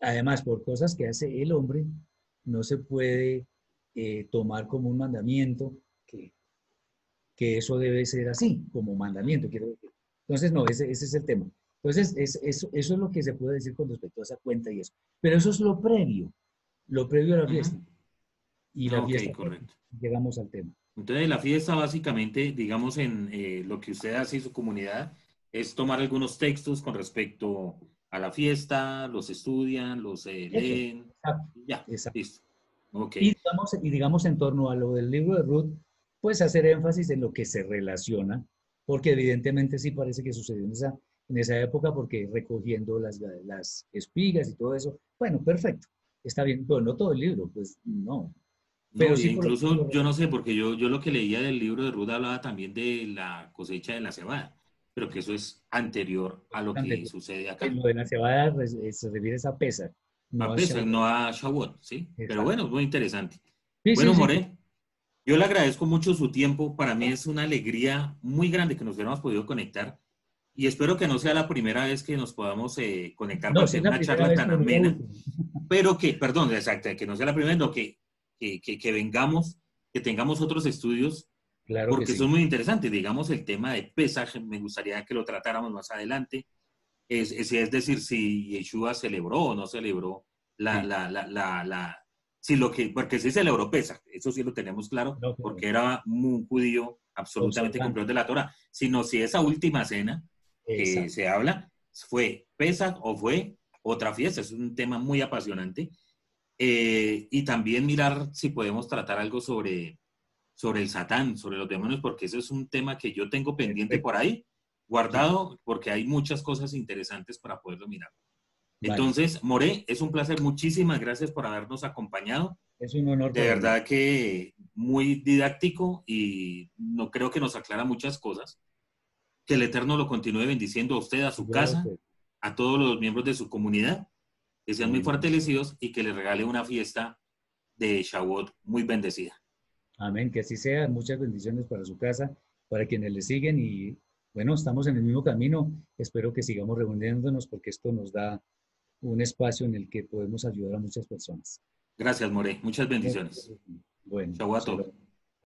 Además, por cosas que hace el hombre, no se puede eh, tomar como un mandamiento que, que eso debe ser así, como mandamiento. Quiero decir. Entonces, no, ese, ese es el tema. Entonces, es, eso, eso es lo que se puede decir con respecto a esa cuenta y eso. Pero eso es lo previo, lo previo a la fiesta. Y la fiesta, correcto. llegamos al tema. Entonces, la fiesta básicamente, digamos, en eh, lo que usted hace y su comunidad, es tomar algunos textos con respecto a la fiesta, los estudian, los eh, leen. Ya, listo. Y, digamos, y digamos en torno a lo del libro de Ruth, pues hacer énfasis en lo que se relaciona, porque evidentemente sí parece que sucedió en esa, en esa época, porque recogiendo las, las espigas y todo eso, bueno, perfecto, está bien, pero no todo el libro, pues no. Pero sí incluso yo no sé, porque yo, yo lo que leía del libro de Ruth hablaba también de la cosecha de la cebada, pero que eso es anterior a lo que sucede acá. Lo de la cebada pues, eh, se refiere a esa pesa, no a Pesach, no a Shavuot, ¿sí? Pero bueno, muy interesante. bueno, More, yo le agradezco mucho su tiempo. Para mí es una alegría muy grande que nos hayamos podido conectar. Y espero que no sea la primera vez que nos podamos eh, conectar no, para una charla tan amena. Pero que, perdón, exacto, que no sea la primera, no, que, que, que, vengamos, que tengamos otros estudios Claro porque son muy interesantes. Digamos, el tema de pesaje, me gustaría que lo tratáramos más adelante. Es, es, decir, si Yeshua celebró o no celebró la, la, la, la, si lo que, porque sí celebró Pesaj, eso sí lo tenemos claro, porque era un judío absolutamente cumplido de la Torah, sino si esa última cena que se habla fue Pesaj o fue otra fiesta, es un tema muy apasionante. Eh, y también mirar si podemos tratar algo sobre, sobre el Satán, sobre los demonios, porque ese es un tema que yo tengo pendiente por ahí, guardado, porque hay muchas cosas interesantes para poderlo mirar. Entonces, More, es un placer. Muchísimas gracias por habernos acompañado. Es un honor. De verdad que muy didáctico y no creo que nos aclara muchas cosas. Que el Eterno lo continúe bendiciendo a usted, a su casa, a todos los miembros de su comunidad, que sean muy fortalecidos y que le regale una fiesta de Shavuot muy bendecida. Amén, que así sea. Muchas bendiciones para su casa, para quienes le siguen y bueno, estamos en el mismo camino. Espero que sigamos reuniéndonos porque esto nos da un espacio en el que podemos ayudar a muchas personas. Gracias, More. Muchas bendiciones. Bueno, todos.